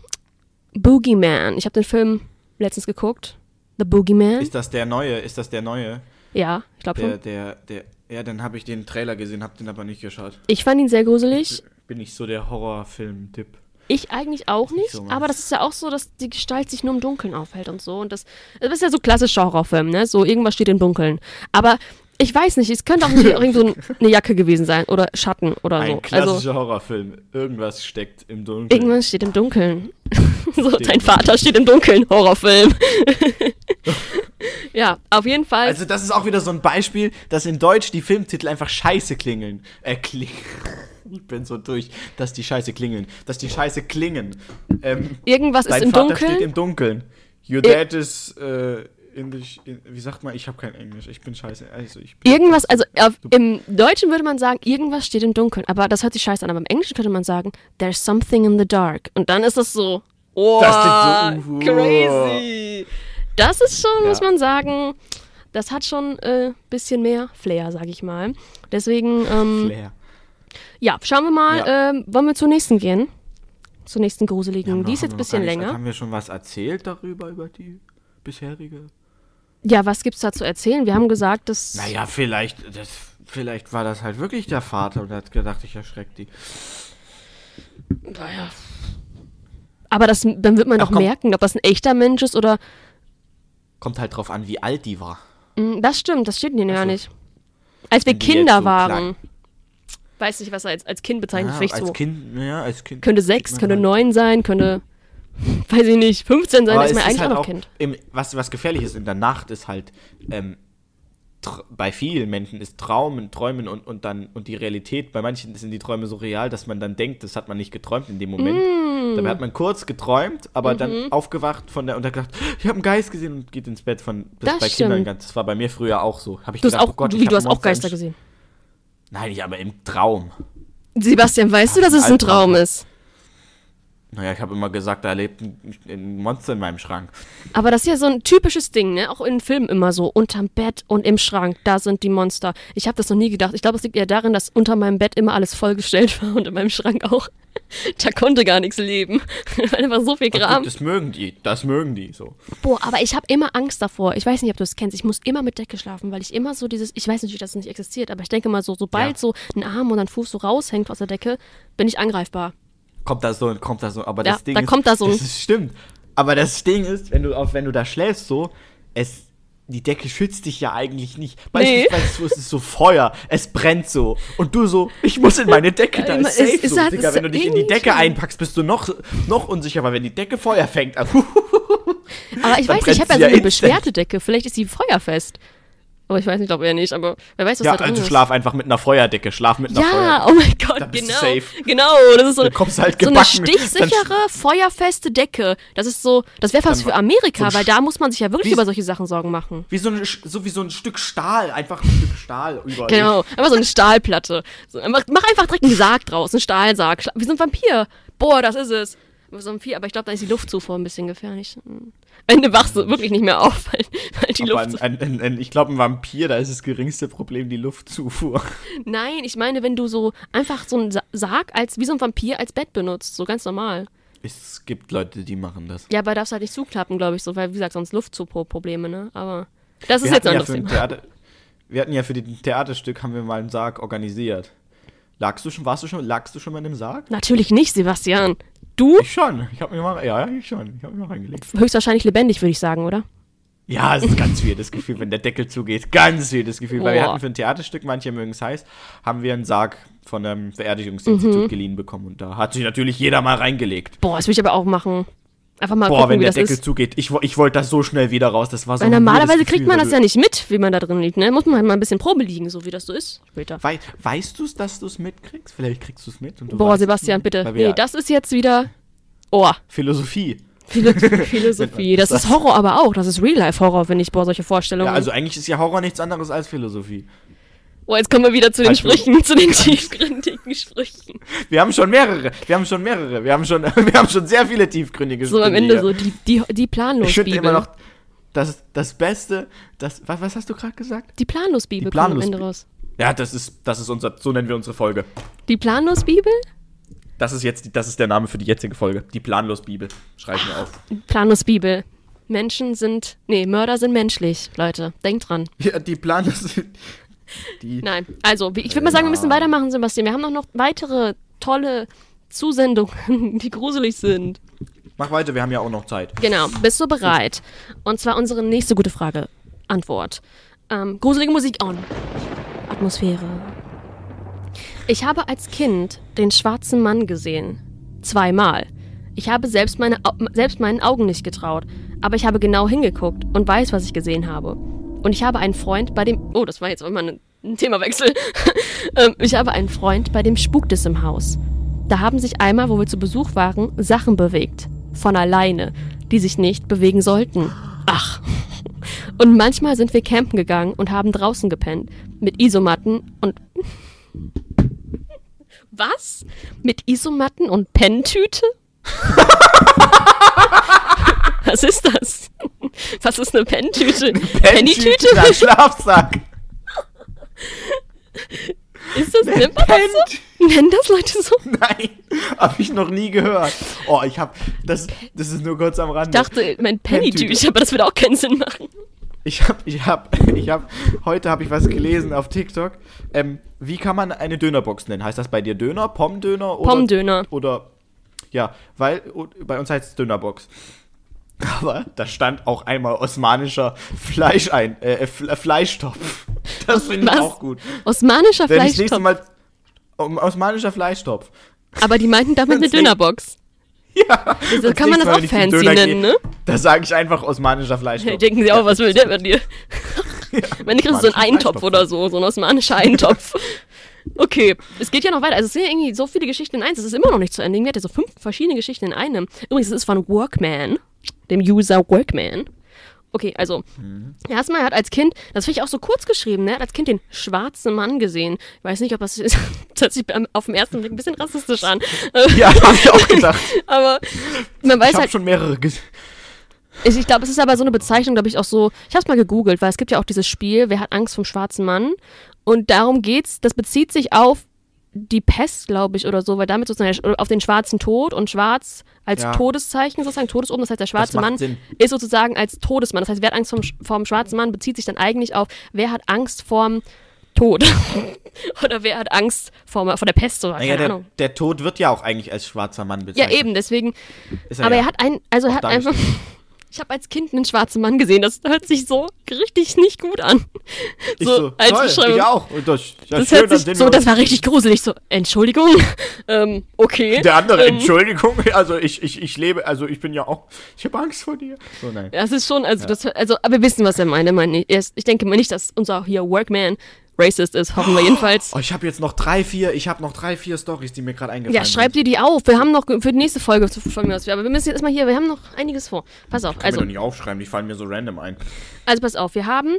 Boogeyman. Ich habe den Film letztens geguckt. The Boogeyman. Ist das der neue? Ist das der neue? Ja, ich glaube schon. der, der. Ja, dann habe ich den Trailer gesehen, habe den aber nicht geschaut. Ich fand ihn sehr gruselig. Bin ich so der Horrorfilm-Tipp. Ich eigentlich auch nicht, so aber das ist ja auch so, dass die Gestalt sich nur im Dunkeln aufhält und so. Und das, das ist ja so klassischer Horrorfilm, ne? So irgendwas steht im Dunkeln. Aber ich weiß nicht, es könnte auch nicht irgend so eine Jacke gewesen sein oder Schatten oder Ein so. klassischer Also Horrorfilm. Irgendwas steckt im Dunkeln. irgendwas steht im Dunkeln. so, Steht dein Vater steht im Dunkeln, Horrorfilm. ja, auf jeden Fall. Also das ist auch wieder so ein Beispiel, dass in Deutsch die Filmtitel einfach scheiße klingeln. Äh, klingen. Ich bin so durch, dass die scheiße klingeln. Dass die scheiße klingen. Ähm, irgendwas ist im Vater steht Dunkeln. im Dunkeln. Your dad is äh, in the, in, wie sagt man, ich habe kein Englisch, ich bin scheiße. Also ich bin Irgendwas, also auf, im Deutschen würde man sagen, irgendwas steht im Dunkeln, aber das hört sich scheiße an. Aber im Englischen könnte man sagen, there's something in the dark. Und dann ist das so, oh, Das so, uh, crazy. Das ist schon, Ja. muss man sagen, das hat schon ein äh, bisschen mehr Flair, sag ich mal. Deswegen, ähm, Flair. ja, schauen wir mal, Ja. ähm, wollen wir zur nächsten gehen? Zur nächsten gruseligen. Die ist jetzt ein bisschen nicht- länger. Haben wir schon was erzählt darüber, über die bisherige? Ja, was gibt's da zu erzählen? Wir haben gesagt, dass. Naja, vielleicht, das, vielleicht war das halt wirklich der Vater und hat gedacht, ich erschreck die. Naja. Aber das, dann wird man Ach, doch komm. merken, ob das ein echter Mensch ist oder. Kommt halt drauf an, wie alt die war. Mm, Das stimmt, das steht hier gar so. nicht. Als wir Kinder so waren. klein- Weiß nicht, was er als, als Kind bezeichnet. Ja, vielleicht als so. Kind, ja, als Kind. Könnte sechs, könnte halt- neun sein, könnte. Weiß ich nicht, 15 sein, Aber ist man eigentlich halt auch noch Kind. Im, was, was gefährlich ist in der Nacht, ist halt, ähm, bei vielen Menschen ist Traumen, Träumen und, und dann und die Realität, bei manchen sind die Träume so real, dass man dann denkt, das hat man nicht geträumt in dem Moment. Mm. Dabei hat man kurz geträumt, aber Mhm. dann aufgewacht von der und hat gedacht, ich habe einen Geist gesehen und geht ins Bett von das, Das bei Kindern stimmt. ganz. Das war bei mir früher auch so. Hab ich Du hast gedacht, auch, oh Gott, wie, du hast auch Geister gesehen. Nein, ich aber im Traum. Sebastian, weißt du, dass es ein. Traum ist? Naja, ich habe immer gesagt, da lebt ein, ein Monster in meinem Schrank. Aber das ist ja so ein typisches Ding, ne? Auch in Filmen immer so. Unterm Bett und im Schrank, da sind die Monster. Ich habe das noch nie gedacht. Ich glaube, es liegt eher darin, dass unter meinem Bett immer alles vollgestellt war und in meinem Schrank auch. Da konnte gar nichts leben. Weil einfach so viel Kram. gut, das mögen die, das mögen die so. Boah, aber ich habe immer Angst davor. Ich weiß nicht, ob du es kennst. Ich muss immer mit Decke schlafen, weil ich immer so dieses, ich weiß natürlich, dass es nicht existiert, aber ich denke mal so, sobald Ja. so ein Arm oder ein Fuß so raushängt aus der Decke, bin ich angreifbar. Kommt da so, kommt da so, aber Ja, das Ding da ist, kommt da so ein- das ist, stimmt. Aber das Ding ist, wenn du auf, wenn du da schläfst so, es, die Decke schützt dich ja eigentlich nicht. Nee. Beispielsweise so, es ist so Feuer, es brennt so und du so, ich muss in meine Decke, da ist safe es- so. hat- Digga, wenn du dich in die Decke einpackst, bist du noch, noch unsicher, weil wenn die Decke Feuer fängt, Aber ich weiß nicht, ich habe ja so eine beschwerte Decke. Vielleicht ist sie feuerfest. Aber ich weiß nicht, ob er nicht, aber wer weiß, was Ja, da drin also ist. schlaf einfach mit einer Feuerdecke, schlaf mit einer Ja, Feuerdecke. oh mein Gott, genau. safe. Genau, das ist so, Dann kommst halt so eine stichsichere, feuerfeste Decke. Das ist so, das wäre fast für Amerika, so weil da muss man sich ja wirklich über solche Sachen Sorgen machen. Wie so, ein, so wie so ein Stück Stahl, einfach ein Stück Stahl über dich. Genau, einfach so eine Stahlplatte. So, mach einfach direkt einen Sarg draus, einen Stahlsarg. Wie so ein Vampir. Boah, das ist es. So ein Vampir, aber ich glaube, da ist die Luftzufuhr ein bisschen gefährlich. Hm. Am Ende wachst du wirklich nicht mehr auf, weil, weil die Aber Luft. ein, ein, ein, ich glaube, ein Vampir, da ist das geringste Problem die Luftzufuhr. Nein, ich meine, wenn du so einfach so einen Sa- Sarg als wie so ein Vampir als Bett benutzt, so ganz normal. Es gibt Leute, die machen das. Ja, aber darfst halt nicht zuklappen, glaube ich, so, weil, wie gesagt, sonst Luftzufuhrprobleme, ne? Aber das ist Wir jetzt hatten, ein ja Thema. Theater, wir hatten ja für ein Theaterstück, haben wir mal einen Sarg organisiert. Lagst du schon, warst du schon, lagst du schon mal in einem Sarg? Natürlich nicht, Sebastian. Du? Ich schon. Ich habe mir mal, ja, ich schon. Ich habe mir mal reingelegt. Höchstwahrscheinlich lebendig, würde ich sagen, oder? Ja, es ist ganz viel das Gefühl, wenn der Deckel zugeht. Ganz das Gefühl. Weil wir hatten für ein Theaterstück, manche mögen es heiß, haben wir einen Sarg von einem Beerdigungsinstitut Mhm. geliehen bekommen. Und da hat sich natürlich jeder mal reingelegt. Boah, das würde ich aber auch machen. Einfach mal Boah, gucken, wenn der Deckel ist. zugeht. Ich, ich wollte das so schnell wieder raus. Das war so Weil normalerweise kriegt man das ja nicht mit, wie man da drin liegt, ne? Muss man halt mal ein bisschen Probe liegen, so wie das so ist später. Wei weißt du es, dass du es mitkriegst? Vielleicht kriegst du es mit. Du Boah, Sebastian, bitte. Nee, das ist jetzt wieder. Oh, Philosophie. Philo Philosophie. Das ist Horror aber auch. Das ist Real-Life-Horror, finde ich, boah, solche Vorstellungen. Ja, also eigentlich ist ja Horror nichts anderes als Philosophie. Oh, jetzt kommen wir wieder zu den du- Sprüchen, zu den tiefgründigen Sprüchen. Wir haben schon mehrere. Wir haben schon mehrere. Wir haben schon, wir haben schon sehr viele tiefgründige So am Sprüche Ende hier. so die, die, die planlos Ich finde immer noch das, das Beste, das, was, was hast du gerade gesagt? die planlos Bibel Die kommt am Planlos- Ende raus. Ja, das ist, das ist unser, so nennen wir unsere Folge. Die planlos Bibel? Das ist jetzt, das ist der Name für die jetzige Folge. Die Planlos-Bibel. Schreiben wir auf. Planlos Bibel. Menschen sind, nee, Mörder sind menschlich, Leute. Denkt dran. Ja, die Planlos, die, Nein, also ich würde mal sagen, wir müssen weitermachen, Sebastian. Wir haben noch, noch weitere tolle Zusendungen, die gruselig sind. mach weiter, wir haben ja auch noch Zeit. Genau, bist du bereit? Und zwar unsere nächste gute Frage. Antwort. Ähm, gruselige Musik on. Atmosphäre. Ich habe als Kind den schwarzen Mann gesehen. Zweimal. Ich habe selbst, meine, selbst meinen Augen nicht getraut. Aber ich habe genau hingeguckt und weiß, was ich gesehen habe. Und ich habe einen Freund, bei dem. Oh, das war jetzt mal ein, ein Themawechsel. ähm, ich habe einen Freund, bei dem spukt es im Haus. Da haben sich einmal, wo wir zu Besuch waren, Sachen bewegt. Von alleine, die sich nicht bewegen sollten. Ach. Und manchmal sind wir campen gegangen und haben draußen gepennt. Mit Isomatten und. Was? Mit Isomatten und Penntüte? Was ist das? Was ist eine Penntüte? Pennytüte? Na, Schlafsack. Ist das, nennt man das so? Nennen das Leute so? Nein, habe ich noch nie gehört. Oh, ich habe, das, das ist nur kurz am Rande. Ich dachte, mein. Pennytüte, aber das würde auch keinen Sinn machen. Ich habe, ich habe, ich habe, heute habe ich was gelesen auf TikTok. Ähm, wie kann man eine Dönerbox nennen? Heißt das bei dir Döner, Pommdöner oder? Pommdöner. Oder, ja, weil bei uns heißt es Dönerbox. Aber da stand auch einmal osmanischer Fleisch ein, äh, F- Fleischtopf. Das finde ich auch gut. Osmanischer Wenn ich Fleischtopf. Mal um, osmanischer Fleischtopf. Aber die meinten damit eine Dönerbox. Ja. Also kann man das auch fancy nennen, ne? Da sage ich einfach osmanischer Fleischtopf. Denken sie auch, was will der bei dir? Wenn kriegst du so einen Eintopf oder so, so ein osmanischer Eintopf. Okay, es geht ja noch weiter. Also es sind ja irgendwie so viele Geschichten in eins. Es ist immer noch nicht zu Ende. Irgendwie hat er so fünf verschiedene Geschichten in einem. Übrigens, es ist von Workman, dem User Workman. Okay, also, erstmal, er hat als Kind, das finde ich auch so kurz geschrieben, ne? er hat als Kind den schwarzen Mann gesehen. Ich weiß nicht, ob das ist, das hört sich auf den ersten Blick ein bisschen rassistisch an. Ja, habe ich auch gedacht. Aber man weiß Ich habe halt, schon mehrere gesehen. ich, ich glaube, es ist aber so eine Bezeichnung, glaube ich, auch so. Ich habe es mal gegoogelt, weil es gibt ja auch dieses Spiel, Wer hat Angst vom schwarzen Mann? Und darum geht's. Das bezieht sich auf die Pest, glaube ich, oder so, weil damit sozusagen auf den schwarzen Tod und schwarz als Ja. Todeszeichen sozusagen, Todesoben, das heißt, der schwarze Mann Sinn. ist sozusagen als Todesmann. Das heißt, wer hat Angst vom, vom schwarzen Mann, bezieht sich dann eigentlich auf, wer hat Angst vorm Tod? oder wer hat Angst vor, vor der Pest oder Naja, keine der, der Tod wird ja auch eigentlich als schwarzer Mann Ja, bezeichnet. eben, deswegen Ist aber ja er hat ein, also er hat einfach, Ich habe als Kind einen schwarzen Mann gesehen. Das hört sich so richtig nicht gut an. Ich so, als toll, Beschreibung. ich auch. Und das, ja, Das schön, hört sich so, das war richtig gruselig. So, Entschuldigung. ähm, okay. Der andere, ähm, Entschuldigung, also ich, ich, ich lebe, also ich bin ja auch, ich habe Angst vor dir. So, nein. Ja, es ist schon, also, das, also, aber wir wissen, was er meint. Er meint, er ist- Ich denke mal nicht, dass unser hier Workman racist ist. Hoffen wir jedenfalls. Oh, ich habe jetzt noch drei, vier, ich habe noch drei, vier Stories, die mir gerade eingefallen Ja, schreib dir die auf. Wir haben noch für die nächste Folge zu folgendes. Aber wir müssen jetzt erstmal hier, wir haben noch einiges vor. Pass auf. sind. Also, Also, nicht aufschreiben, die fallen mir so random ein. also pass auf, wir haben.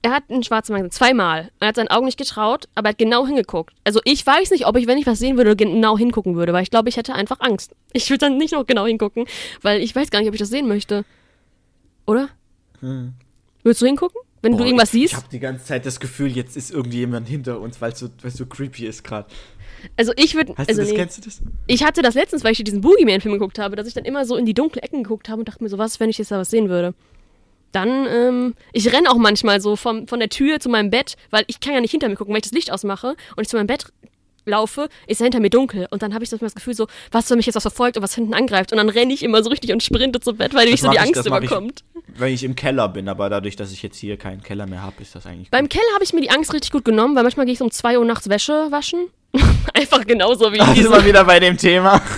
Er hat einen schwarzen Mann gesehen, zweimal. Er hat seinen Augen nicht getraut, aber er hat genau hingeguckt. Also ich weiß nicht, ob ich, wenn ich was sehen würde, genau hingucken würde, weil ich glaube, ich hätte einfach Angst. Ich würde dann nicht noch genau hingucken, weil ich weiß gar nicht, ob ich das sehen möchte. Oder? Würdest du hingucken? Wenn du. Boah, irgendwas ich, siehst? Ich habe die ganze Zeit das Gefühl, jetzt ist irgendjemand hinter uns, weil es so, weil's so creepy ist gerade. Also ich würde. Also du das, nee. kennst du das? Ich hatte das letztens, weil ich diesen Boogeyman-Film geguckt habe, dass ich dann immer so in die dunkle Ecken geguckt habe und dachte mir so, was, wenn ich jetzt da was sehen würde? Dann, ähm, ich renne auch manchmal so vom, von der Tür zu meinem Bett, weil ich kann ja nicht hinter mir gucken, wenn ich das Licht ausmache und ich zu meinem Bett laufe, ist ja hinter mir dunkel. Und dann habe ich das Gefühl so, was, wenn mich jetzt was verfolgt und was hinten angreift. Und dann renne ich immer so richtig und sprinte zum Bett, weil mich Das so die ich- Angst mach ich- überkommt. Wenn ich im Keller bin, aber dadurch, dass ich jetzt hier keinen Keller mehr habe, ist das eigentlich. Beim Keller habe ich mir die Angst richtig gut genommen, weil manchmal gehe ich so um 2 Uhr nachts Wäsche waschen. Einfach genauso wie Da diese sind wir wieder bei dem Thema.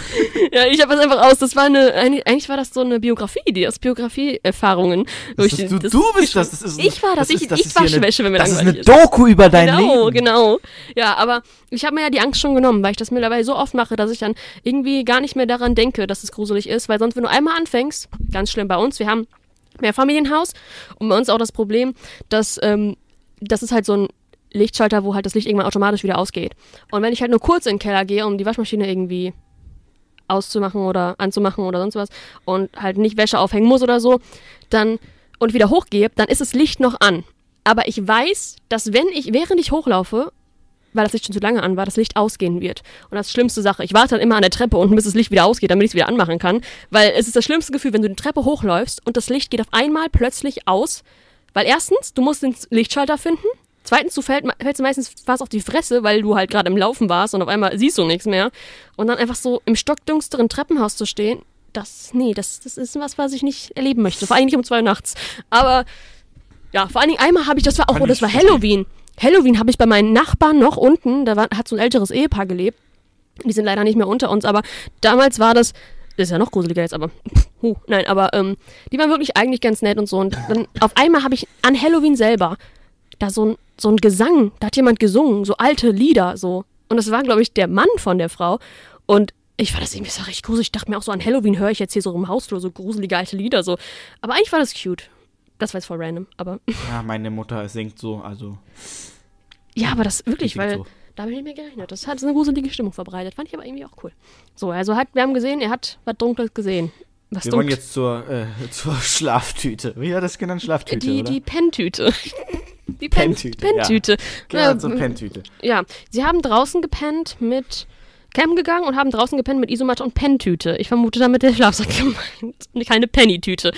Ja, ich habe das einfach aus. Das war eine, eigentlich war das so eine Biografie, die aus Biografie-Erfahrungen. Das ich- ist, du, das- du bist das. das ist ein- Ich war das, ich- ist- ich ist hier wasche Wäsche, wenn mir Das ist eine langweilig ist. Doku über dein Genau, Leben. genau. Ja, aber ich habe mir ja die Angst schon genommen, weil ich das mittlerweile so oft mache, dass ich dann irgendwie gar nicht mehr daran denke, dass es gruselig ist, weil sonst, wenn du einmal anfängst, ganz schlimm bei uns, wir haben Mehrfamilienhaus und bei uns auch das Problem, dass ähm, das ist halt so ein Lichtschalter, wo halt das Licht irgendwann automatisch wieder ausgeht. Und wenn ich halt nur kurz in den Keller gehe, um die Waschmaschine irgendwie auszumachen oder anzumachen oder sonst was und halt nicht Wäsche aufhängen muss oder so, dann und wieder hochgehe, dann ist das Licht noch an. Aber ich weiß, dass wenn ich, während ich hochlaufe, weil das Licht schon zu lange an war, das Licht ausgehen wird. Und das ist die schlimmste Sache. Ich warte dann immer an der Treppe unten, bis das Licht wieder ausgeht, damit ich es wieder anmachen kann. Weil es ist das schlimmste Gefühl, wenn du die Treppe hochläufst und das Licht geht auf einmal plötzlich aus. Weil erstens, du musst den Lichtschalter finden. Zweitens, du fällt, fällst meistens fast auf die Fresse, weil du halt gerade im Laufen warst und auf einmal siehst du nichts mehr. Und dann einfach so im stockdunsteren Treppenhaus zu stehen, das, nee, das, das ist was, was ich nicht erleben möchte. Vor allem nicht um zwei Uhr nachts. Aber ja, vor allen Dingen einmal habe ich, das war auch, oh, das war. Halloween. Halloween habe ich bei meinen Nachbarn noch unten, da war, hat so ein älteres Ehepaar gelebt. Die sind leider nicht mehr unter uns, aber damals war das, das ist ja noch gruseliger jetzt, aber, huh, nein, aber ähm, die waren wirklich eigentlich ganz nett und so. Und dann auf einmal habe ich an Halloween selber da so ein, so ein Gesang, da hat jemand gesungen, so alte Lieder, so. Und das war, glaube ich, der Mann von der Frau. Und ich fand das irgendwie so richtig gruselig. Ich dachte mir auch so, an Halloween höre ich jetzt hier so im Hausflur so gruselige alte Lieder, so. Aber eigentlich war das cute. Das war jetzt voll random, aber. Ja, meine Mutter singt so, also. Ja, aber das wirklich, weil so. da habe ich nicht mehr gerechnet. Das hat so eine gruselige Stimmung verbreitet. Fand ich aber irgendwie auch cool. So, also hat, wir haben gesehen, er hat was Dunkles gesehen. Was Wir wollen Dunkles. jetzt zur, äh, zur Schlaftüte. Wie hat das genannt? Schlaftüte, die, oder? die Penntüte. Die Pen- Penntüte, ja. Penntüte. Genau, Ja, zur Penntüte. ja, sie haben draußen gepennt mit Camp gegangen und haben draußen gepennt mit Isomatte und Penntüte. Ich vermute damit der Schlafsack gemeint. Und keine Penny-Tüte.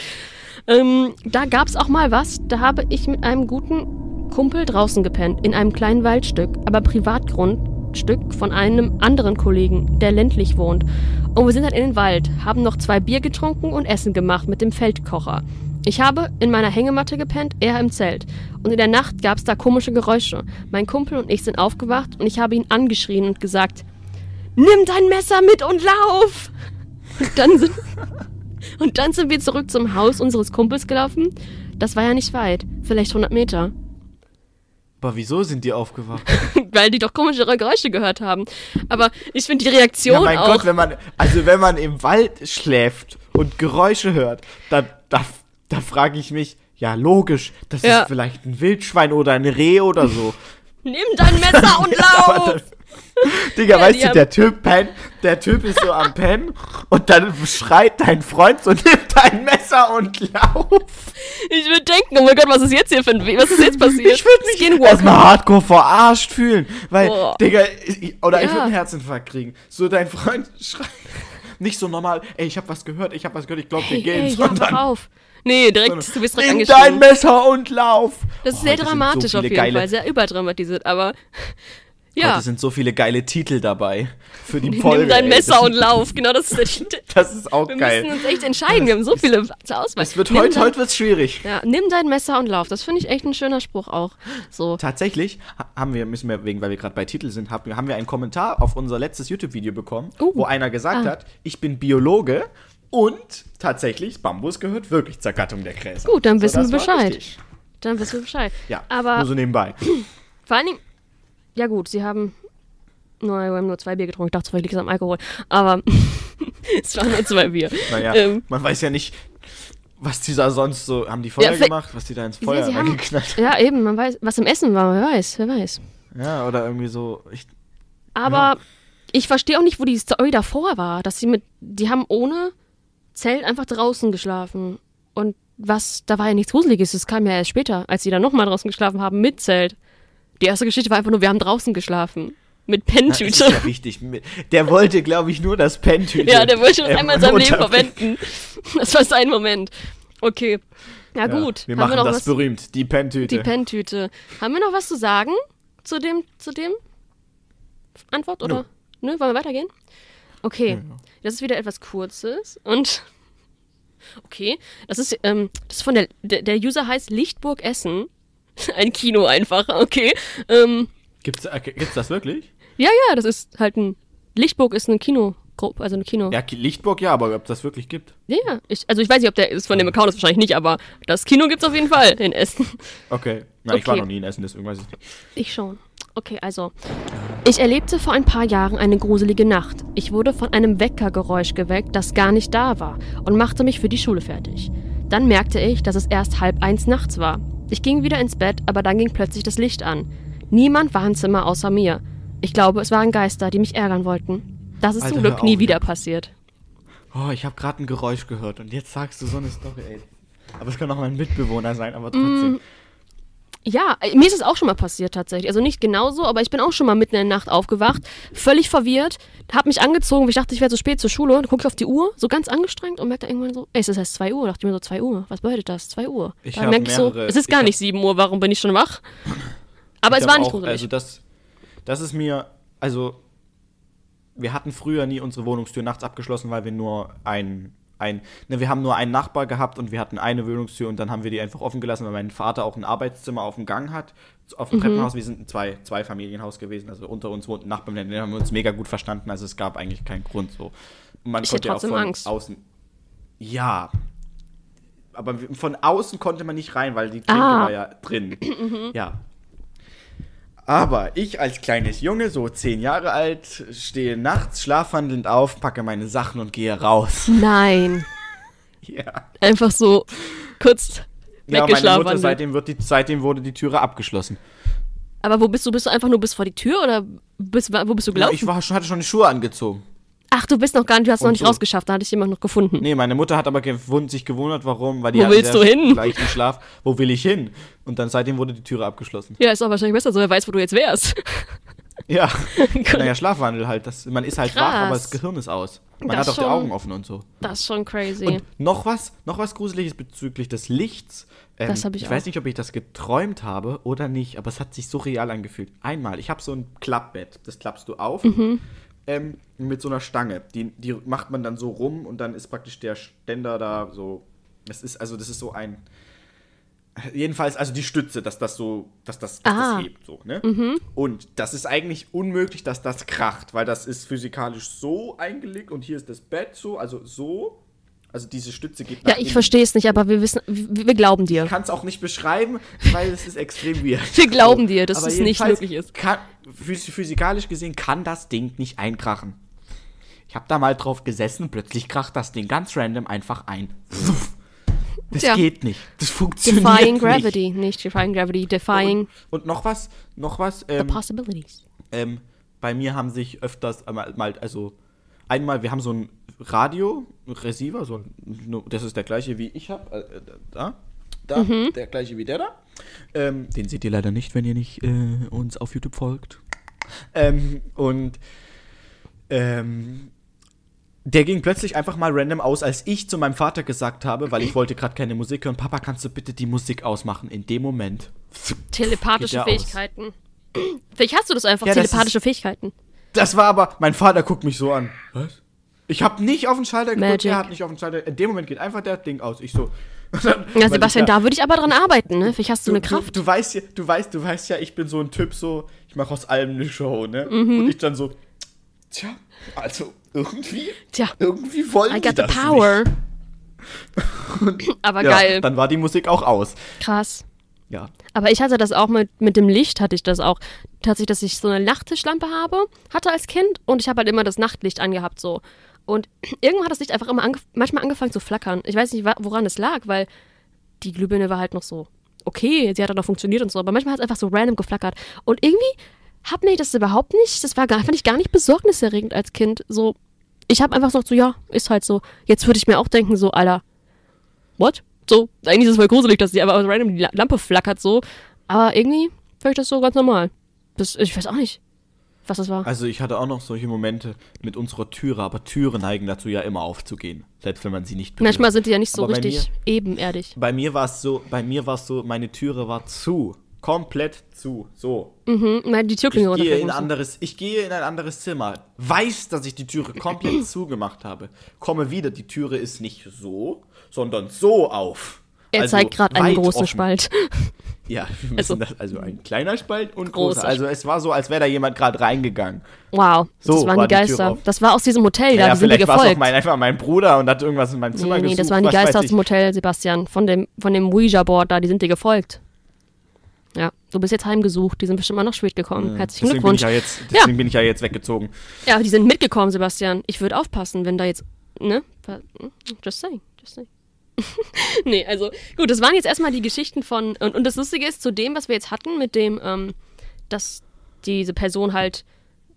Ähm, da gab es auch mal was. Da habe ich mit einem guten Kumpel draußen gepennt. In einem kleinen Waldstück, aber Privatgrundstück von einem anderen Kollegen, der ländlich wohnt. Und wir sind dann in den Wald, haben noch zwei Bier getrunken und Essen gemacht mit dem Feldkocher. Ich habe in meiner Hängematte gepennt, er im Zelt. Und in der Nacht gab es da komische Geräusche. Mein Kumpel und ich sind aufgewacht und ich habe ihn angeschrien und gesagt, nimm dein Messer mit und lauf! Und dann sind, und dann sind wir zurück zum Haus unseres Kumpels gelaufen. Das war ja nicht weit, vielleicht 100 Meter. Aber wieso sind die aufgewacht? Weil die doch komischere Geräusche gehört haben. Aber ich finde die Reaktion Ja, mein auch... Gott, wenn man, also wenn man im Wald schläft und Geräusche hört, dann, da, da frage ich mich, ja logisch, das Ja. ist vielleicht ein Wildschwein oder ein Reh oder so. Nimm dein Messer und lauf! Digga, Ja, weißt du, der Typ pennt, der Typ ist so am Pennen und dann schreit dein Freund so, nimm dein Messer und lauf. Ich würde denken, oh mein Gott, was ist jetzt hier für ein... We was ist jetzt passiert? Ich würde mich Skinwalker. erstmal hardcore verarscht fühlen, weil, Boah. Digga, ich, oder ich Ja. würde einen Herzinfarkt kriegen. So dein Freund schreit, nicht so normal, ey, ich hab was gehört, ich hab was gehört, ich glaub, wir Hey, gehen, hey, ja, sondern mach auf. Nee, direkt, du bist direkt nimm dein angeschrieben. Messer und lauf. Das ist Oh, sehr sind so dramatisch auf jeden geile- Fall, sehr überdramatisiert, aber Ja. Heute sind so viele geile Titel dabei für die Folge. Nimm dein. Messer und lauf. Genau, das ist der Titel. Das ist auch Wir geil. müssen uns echt entscheiden. Wir haben so viele zur Auswahl. Es wird Nimm heute, dein- heute wird's schwierig. Ja, nimm dein Messer und lauf. Das finde ich echt ein schöner Spruch auch. So. Tatsächlich ha- haben wir, müssen wir, wegen, weil wir gerade bei Titel sind, haben, wir- haben wir einen Kommentar auf unser letztes YouTube-Video bekommen, Uh. wo einer gesagt Ah. hat, ich bin Biologe und tatsächlich, Bambus gehört wirklich zur Gattung der Gräser. Gut, dann wissen das wir Bescheid. Dann wissen wir Bescheid. Ja, Aber nur so nebenbei. vor allen Dingen, ja gut, sie haben nur, wir haben nur zwei Bier getrunken. Ich dachte, vielleicht liegt es am Alkohol. Aber es waren nur zwei Bier. Naja, Ähm, man weiß ja nicht, was die da sonst so, haben die Feuer Ja, gemacht, was die da ins ja, Feuer sie haben, reingeknallt ja, eben, man weiß, was im Essen war, wer weiß, wer weiß. Ja, oder irgendwie so, ich, Aber ich verstehe auch nicht, wo die Story davor war, dass sie mit, die haben ohne Zelt einfach draußen geschlafen. Und was, da war ja nichts Gruseliges, das kam ja erst später, als sie dann nochmal draußen geschlafen haben mit Zelt. Die erste Geschichte war einfach nur, wir haben draußen geschlafen. Mit na, ist Penntüte. ja wichtig. Der wollte, glaube ich, nur das Pentüte. Ja, der wollte das ähm, einmal in seinem Leben verwenden. Das war sein Moment. Okay. Ja, gut. Wir haben machen wir noch das was? berühmt, die Pentüte. Die Penntüte. Haben wir noch was zu sagen zu dem, zu dem Antwort oder? Nö, wollen wir weitergehen? Okay. Das ist wieder etwas Kurzes und okay. Das ist, ähm, das ist von der, der User heißt Lichtburg Essen. Ein Kino einfach, okay. Ähm, Gibt's, äh, gibt's das wirklich? ja, ja, das ist halt ein, Lichtburg ist eine Kinogruppe, also eine Kino. Ja, Lichtburg ja, aber ob das wirklich gibt? Ja, ja. Ich, also ich weiß nicht, ob der ist von dem Account ist wahrscheinlich nicht, aber das Kino gibt's auf jeden Fall in Essen. Okay. Na, ich war Okay. noch nie in Essen, deswegen weiß ich nicht. Ich schon. Okay, also. Ich erlebte vor ein paar Jahren eine gruselige Nacht. Ich wurde von einem Weckergeräusch geweckt, das gar nicht da war, und machte mich für die Schule fertig. Dann merkte ich, dass es erst halb eins nachts war. Ich ging wieder ins Bett, aber dann ging plötzlich das Licht an. Niemand war im Zimmer außer mir. Ich glaube, es waren Geister, die mich ärgern wollten. Das ist Alter, zum Glück nie wieder passiert. Oh, ich habe gerade ein Geräusch gehört und jetzt sagst du so eine Story, ey. Aber es kann auch mein Mitbewohner sein, aber trotzdem. Ja, äh, mir ist es auch schon mal passiert tatsächlich. Also nicht genauso, aber ich bin auch schon mal mitten in der Nacht aufgewacht, völlig verwirrt, hab mich angezogen, weil ich dachte, ich wäre zu spät zur Schule. Dann guck ich auf die Uhr, so ganz angestrengt und merkte irgendwann so, ey, es ist erst 2 Uhr. Dachte ich mir so, 2 Uhr, was bedeutet das? 2 Uhr. Ich Dann merke ich so, es ist gar nicht 7 Uhr, warum bin ich schon wach? Aber es war nicht auch, gruselig. Also das, das ist mir, also wir hatten früher nie unsere Wohnungstür nachts abgeschlossen, weil wir nur ein, ein, ne, wir haben nur einen Nachbar gehabt und wir hatten eine Wohnungstür und dann haben wir die einfach offen gelassen, weil mein Vater auch ein Arbeitszimmer auf dem Gang hat, auf dem Treppenhaus. Wir sind ein zwei, zwei Familienhaus gewesen, also unter uns wohnt ein Nachbar, mit dem haben wir uns mega gut verstanden, also es gab eigentlich keinen Grund so. Und man Ich konnte ja auch von Angst. außen, ja, aber von außen konnte man nicht rein, weil die Trinke Ah. war ja drin. Ja. Aber ich als kleines Junge, so zehn Jahre alt, stehe nachts schlafwandelnd auf, packe meine Sachen und gehe raus. Nein. Ja. Einfach so kurz Ja, meine weggeschlafen. Mutter, seitdem, wird die, seitdem wurde die Türe abgeschlossen. aber wo bist du? Bist du einfach nur bis vor die Tür oder bist, wo bist du Ja, gelaufen? ich war, hatte schon die Schuhe angezogen. Ach, du bist noch gar nicht, du hast noch nicht so. rausgeschafft, da hatte ich jemand noch gefunden. Nee, meine Mutter hat aber gewund, sich gewundert, warum, weil die Wo willst du hin? leichten Schlaf. Wo will ich hin? Und dann seitdem wurde die Türe abgeschlossen. Ja, ist auch wahrscheinlich besser so, er weiß, wo du jetzt wärst. Ja. naja, Schlafwandel halt. Das, man ist halt wach, Krass. aber das Gehirn ist aus. Man Das hat auch die schon. Augen offen und so. Das ist schon crazy. Und noch was, noch was Gruseliges bezüglich des Lichts. Ähm, Das hab ich ich weiß nicht, ob ich das geträumt habe oder nicht, aber es hat sich so real angefühlt. Einmal, ich habe so ein Klappbett, das klappst du auf Mhm. Ähm, mit so einer Stange. Die, die macht man dann so rum und dann ist praktisch der Ständer da so. Das ist, also das ist so ein. Jedenfalls, also die Stütze, dass das so, dass das, dass Ah. das hebt, so, ne? Und das ist eigentlich unmöglich, dass das kracht, weil das ist physikalisch so eingelegt und hier ist das Bett so, also so. Also diese Stütze geht ja, nach ich innen. verstehe es nicht, aber wir wissen, wir, wir glauben dir. Ich kann es auch nicht beschreiben, weil es ist extrem weird. Wir glauben dir, dass Aber es nicht möglich ist. Kann, physikalisch gesehen kann das Ding nicht einkrachen. Ich habe da mal drauf gesessen, plötzlich kracht das Ding ganz random einfach ein. Das Tja. geht nicht. Das funktioniert Defying nicht. Gravity, nicht Defying Gravity, Defying Und, und noch was, noch was. the Ähm, Possibilities. ähm, bei mir haben sich öfters mal, mal, also einmal, wir haben so ein Radio, ein Receiver, so ein, das ist der gleiche wie ich habe, äh, da, da, der gleiche wie der da. Ähm, den seht ihr leider nicht, wenn ihr nicht äh, uns auf YouTube folgt. Ähm, und ähm, der ging plötzlich einfach mal random aus, als ich zu meinem Vater gesagt habe, weil ich wollte gerade keine Musik hören, Papa, kannst du bitte die Musik ausmachen? In dem Moment. Telepathische aus. Fähigkeiten. Vielleicht hast du das einfach, Ja, das telepathische Fähigkeiten. Das war aber, mein Vater guckt mich so an. Was? Ich habe nicht auf den Schalter geguckt, Magic. er hat nicht auf den Schalter. In dem Moment geht einfach der Ding aus. Ich so. Dann- Ja, Sebastian, ich ja, da würde ich aber dran arbeiten, ne? Vielleicht hast du, du, eine Kraft. Du, du weißt ja, du weißt, du weißt ja, ich bin so ein Typ so, ich mache aus allem eine Show, ne? Mhm. Und ich dann so, tja, also irgendwie, Tja, irgendwie wollen I die das power. aber Nicht. Ja, geil. dann war die Musik auch aus. Krass. Ja. Aber ich hatte das auch mit, mit dem Licht, hatte ich das auch. Tatsächlich, dass ich so eine Nachttischlampe habe, hatte als Kind und ich habe halt immer das Nachtlicht angehabt so. Und irgendwann hat das Licht einfach immer ange manchmal angefangen zu flackern. Ich weiß nicht, woran es lag, weil die Glühbirne war halt noch so okay, sie hat dann noch funktioniert und so, aber manchmal hat es einfach so random geflackert. Und irgendwie hat mir das überhaupt nicht, das war gar, fand ich gar nicht besorgniserregend als Kind. So, ich habe einfach gesagt, so, ja, ist halt so. Jetzt würde ich mir auch denken, so, Alter, what? So, eigentlich ist es voll gruselig, dass die einfach random die La- Lampe flackert so. Aber irgendwie fand ich das so ganz normal. Das, ich weiß auch nicht, was das war. Also ich hatte auch noch solche Momente mit unserer Türe, aber Türen neigen dazu ja immer aufzugehen, selbst wenn man sie nicht berührt. Manchmal sind die ja nicht so Aber bei richtig ebenerdig. Bei mir war es so, bei mir war es so, meine Türe war zu, komplett zu, so. Mhm, mal die Ich Türklinge gehe, runterfliegen in anderes, ich gehe in ein anderes Zimmer, weiß, dass ich die Türe komplett zugemacht habe, komme wieder, die Türe ist nicht so, sondern so auf. Er Also zeigt gerade einen großen offen. Spalt. Ja, wir Also- müssen das, also ein kleiner Spalt und Großer großer. Also es war so, als wäre da jemand gerade reingegangen. Wow, So das waren war die die Geister. auf. Das war aus diesem Hotel, da Ja, die sind dir vielleicht war es auch gefolgt. mein, einfach mein Bruder und hat irgendwas in meinem Zimmer nee, nee, gesucht. das waren die was Geister aus dem Hotel, Sebastian. Von dem, von dem Ouija-Board da, die sind dir gefolgt. Ja, du bist jetzt heimgesucht. Die sind bestimmt mal noch spät gekommen. Herzlichen Deswegen bin, Glückwunsch. ich ja jetzt, Ja. deswegen bin ich ja jetzt weggezogen. Ja, die sind mitgekommen, Sebastian. Ich würde aufpassen, wenn da jetzt, ne? Just saying, just saying. nee, also gut, das waren jetzt erstmal die Geschichten von, und, und das Lustige ist, zu dem, was wir jetzt hatten, mit dem, ähm, dass diese Person halt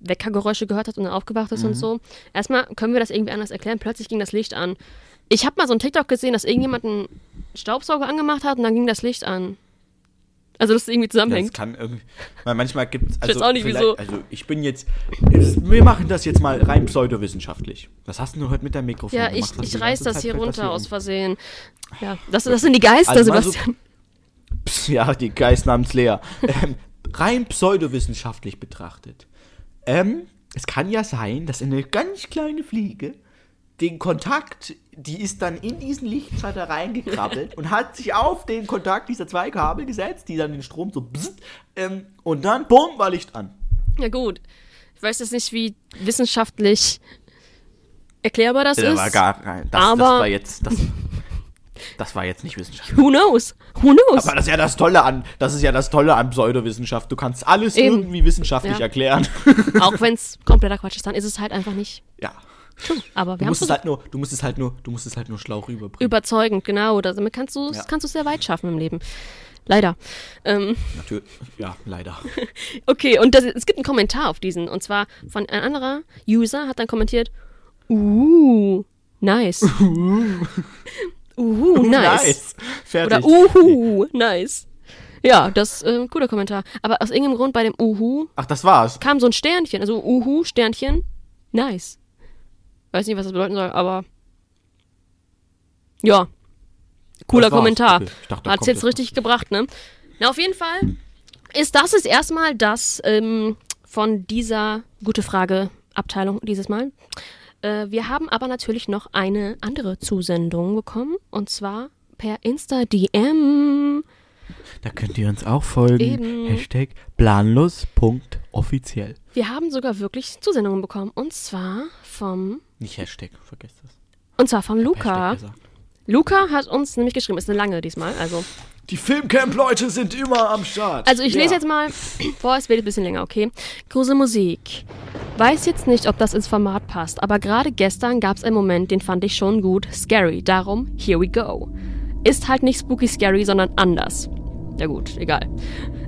Weckergeräusche gehört hat und dann aufgewacht ist Mhm. und so. Erstmal können wir das irgendwie anders erklären. Plötzlich ging das Licht an. Ich habe mal so ein TikTok gesehen, dass irgendjemand einen Staubsauger angemacht hat und dann ging das Licht an. Also, dass es irgendwie Das zusammenhängt. kann irgendwie. Weil manchmal gibt es. Also, weiß auch nicht, wieso. Also, ich bin jetzt. Wir machen das jetzt mal rein pseudowissenschaftlich. Was hast du heute mit deinem Mikrofon Ja, gemacht? ich, Hast ich die reiß das Zeit hier das runter aus? Versehen. Ja, das, das sind die Geister, Also so- Sebastian. Pss, Ja, die Geist namens Lea. ähm, rein pseudowissenschaftlich betrachtet. Ähm, es kann ja sein, dass eine ganz kleine Fliege den Kontakt, die ist dann in diesen Lichtschalter reingekrabbelt und hat sich auf den Kontakt dieser zwei Kabel gesetzt, die dann den Strom so bzzzt, ähm, und dann bumm, war Licht an. Ja, gut. Ich weiß jetzt nicht, wie wissenschaftlich erklärbar das Das ist. war gar kein. Das, aber- das war jetzt. Das, das war jetzt nicht Wissenschaft. Who knows? Who knows? Aber das ist ja das Tolle an, das ist ja das Tolle an Pseudowissenschaft. Du kannst alles Eben. irgendwie wissenschaftlich Ja. erklären. Auch wenn es kompletter Quatsch ist, dann ist es halt einfach nicht ja. True. Aber Du wir haben musst es halt nur, du musst es halt nur, du musst es halt nur schlau rüberbringen. überzeugend, genau. Damit kannst du es Ja. kannst du sehr weit schaffen im Leben. Leider. Ähm, Natürlich. Ja, leider. okay, und das, es gibt einen Kommentar auf diesen. Und zwar von ein anderer User hat dann kommentiert, uh, nice. uh, nice. Fertig. Oder uhu, nice. Ja, das ist äh, cooler Kommentar. Aber aus irgendeinem Grund bei dem uhu Ach, das war's. kam so ein Sternchen. Also uhu, Sternchen, nice. Weiß nicht, was das bedeuten soll, aber ja. Cooler. Kommentar. Okay, dachte, da Hat's jetzt jetzt richtig gebracht, ne? Na, auf jeden Fall ist das es erstmal das ähm, von dieser gute Frage Abteilung dieses Mal. Äh, wir haben aber natürlich noch eine andere Zusendung bekommen und zwar per Insta DM. Da könnt ihr uns auch folgen. Eben. Hashtag planlos.offiziell. Wir haben sogar wirklich Zusendungen bekommen und zwar vom Nicht Hashtag, vergesst das. und zwar vom Luca. Luca hat uns nämlich geschrieben, ist eine lange diesmal, also Die Filmcamp-Leute sind immer am Start. Also ich lese Ja. jetzt mal vor, es wird ein bisschen länger, okay? Gruselmusik. Weiß jetzt nicht, ob das ins Format passt, aber gerade gestern gab es einen Moment, den fand ich schon gut. Scary, darum, here we go. Ist halt nicht spooky scary, sondern anders. Ja gut, egal.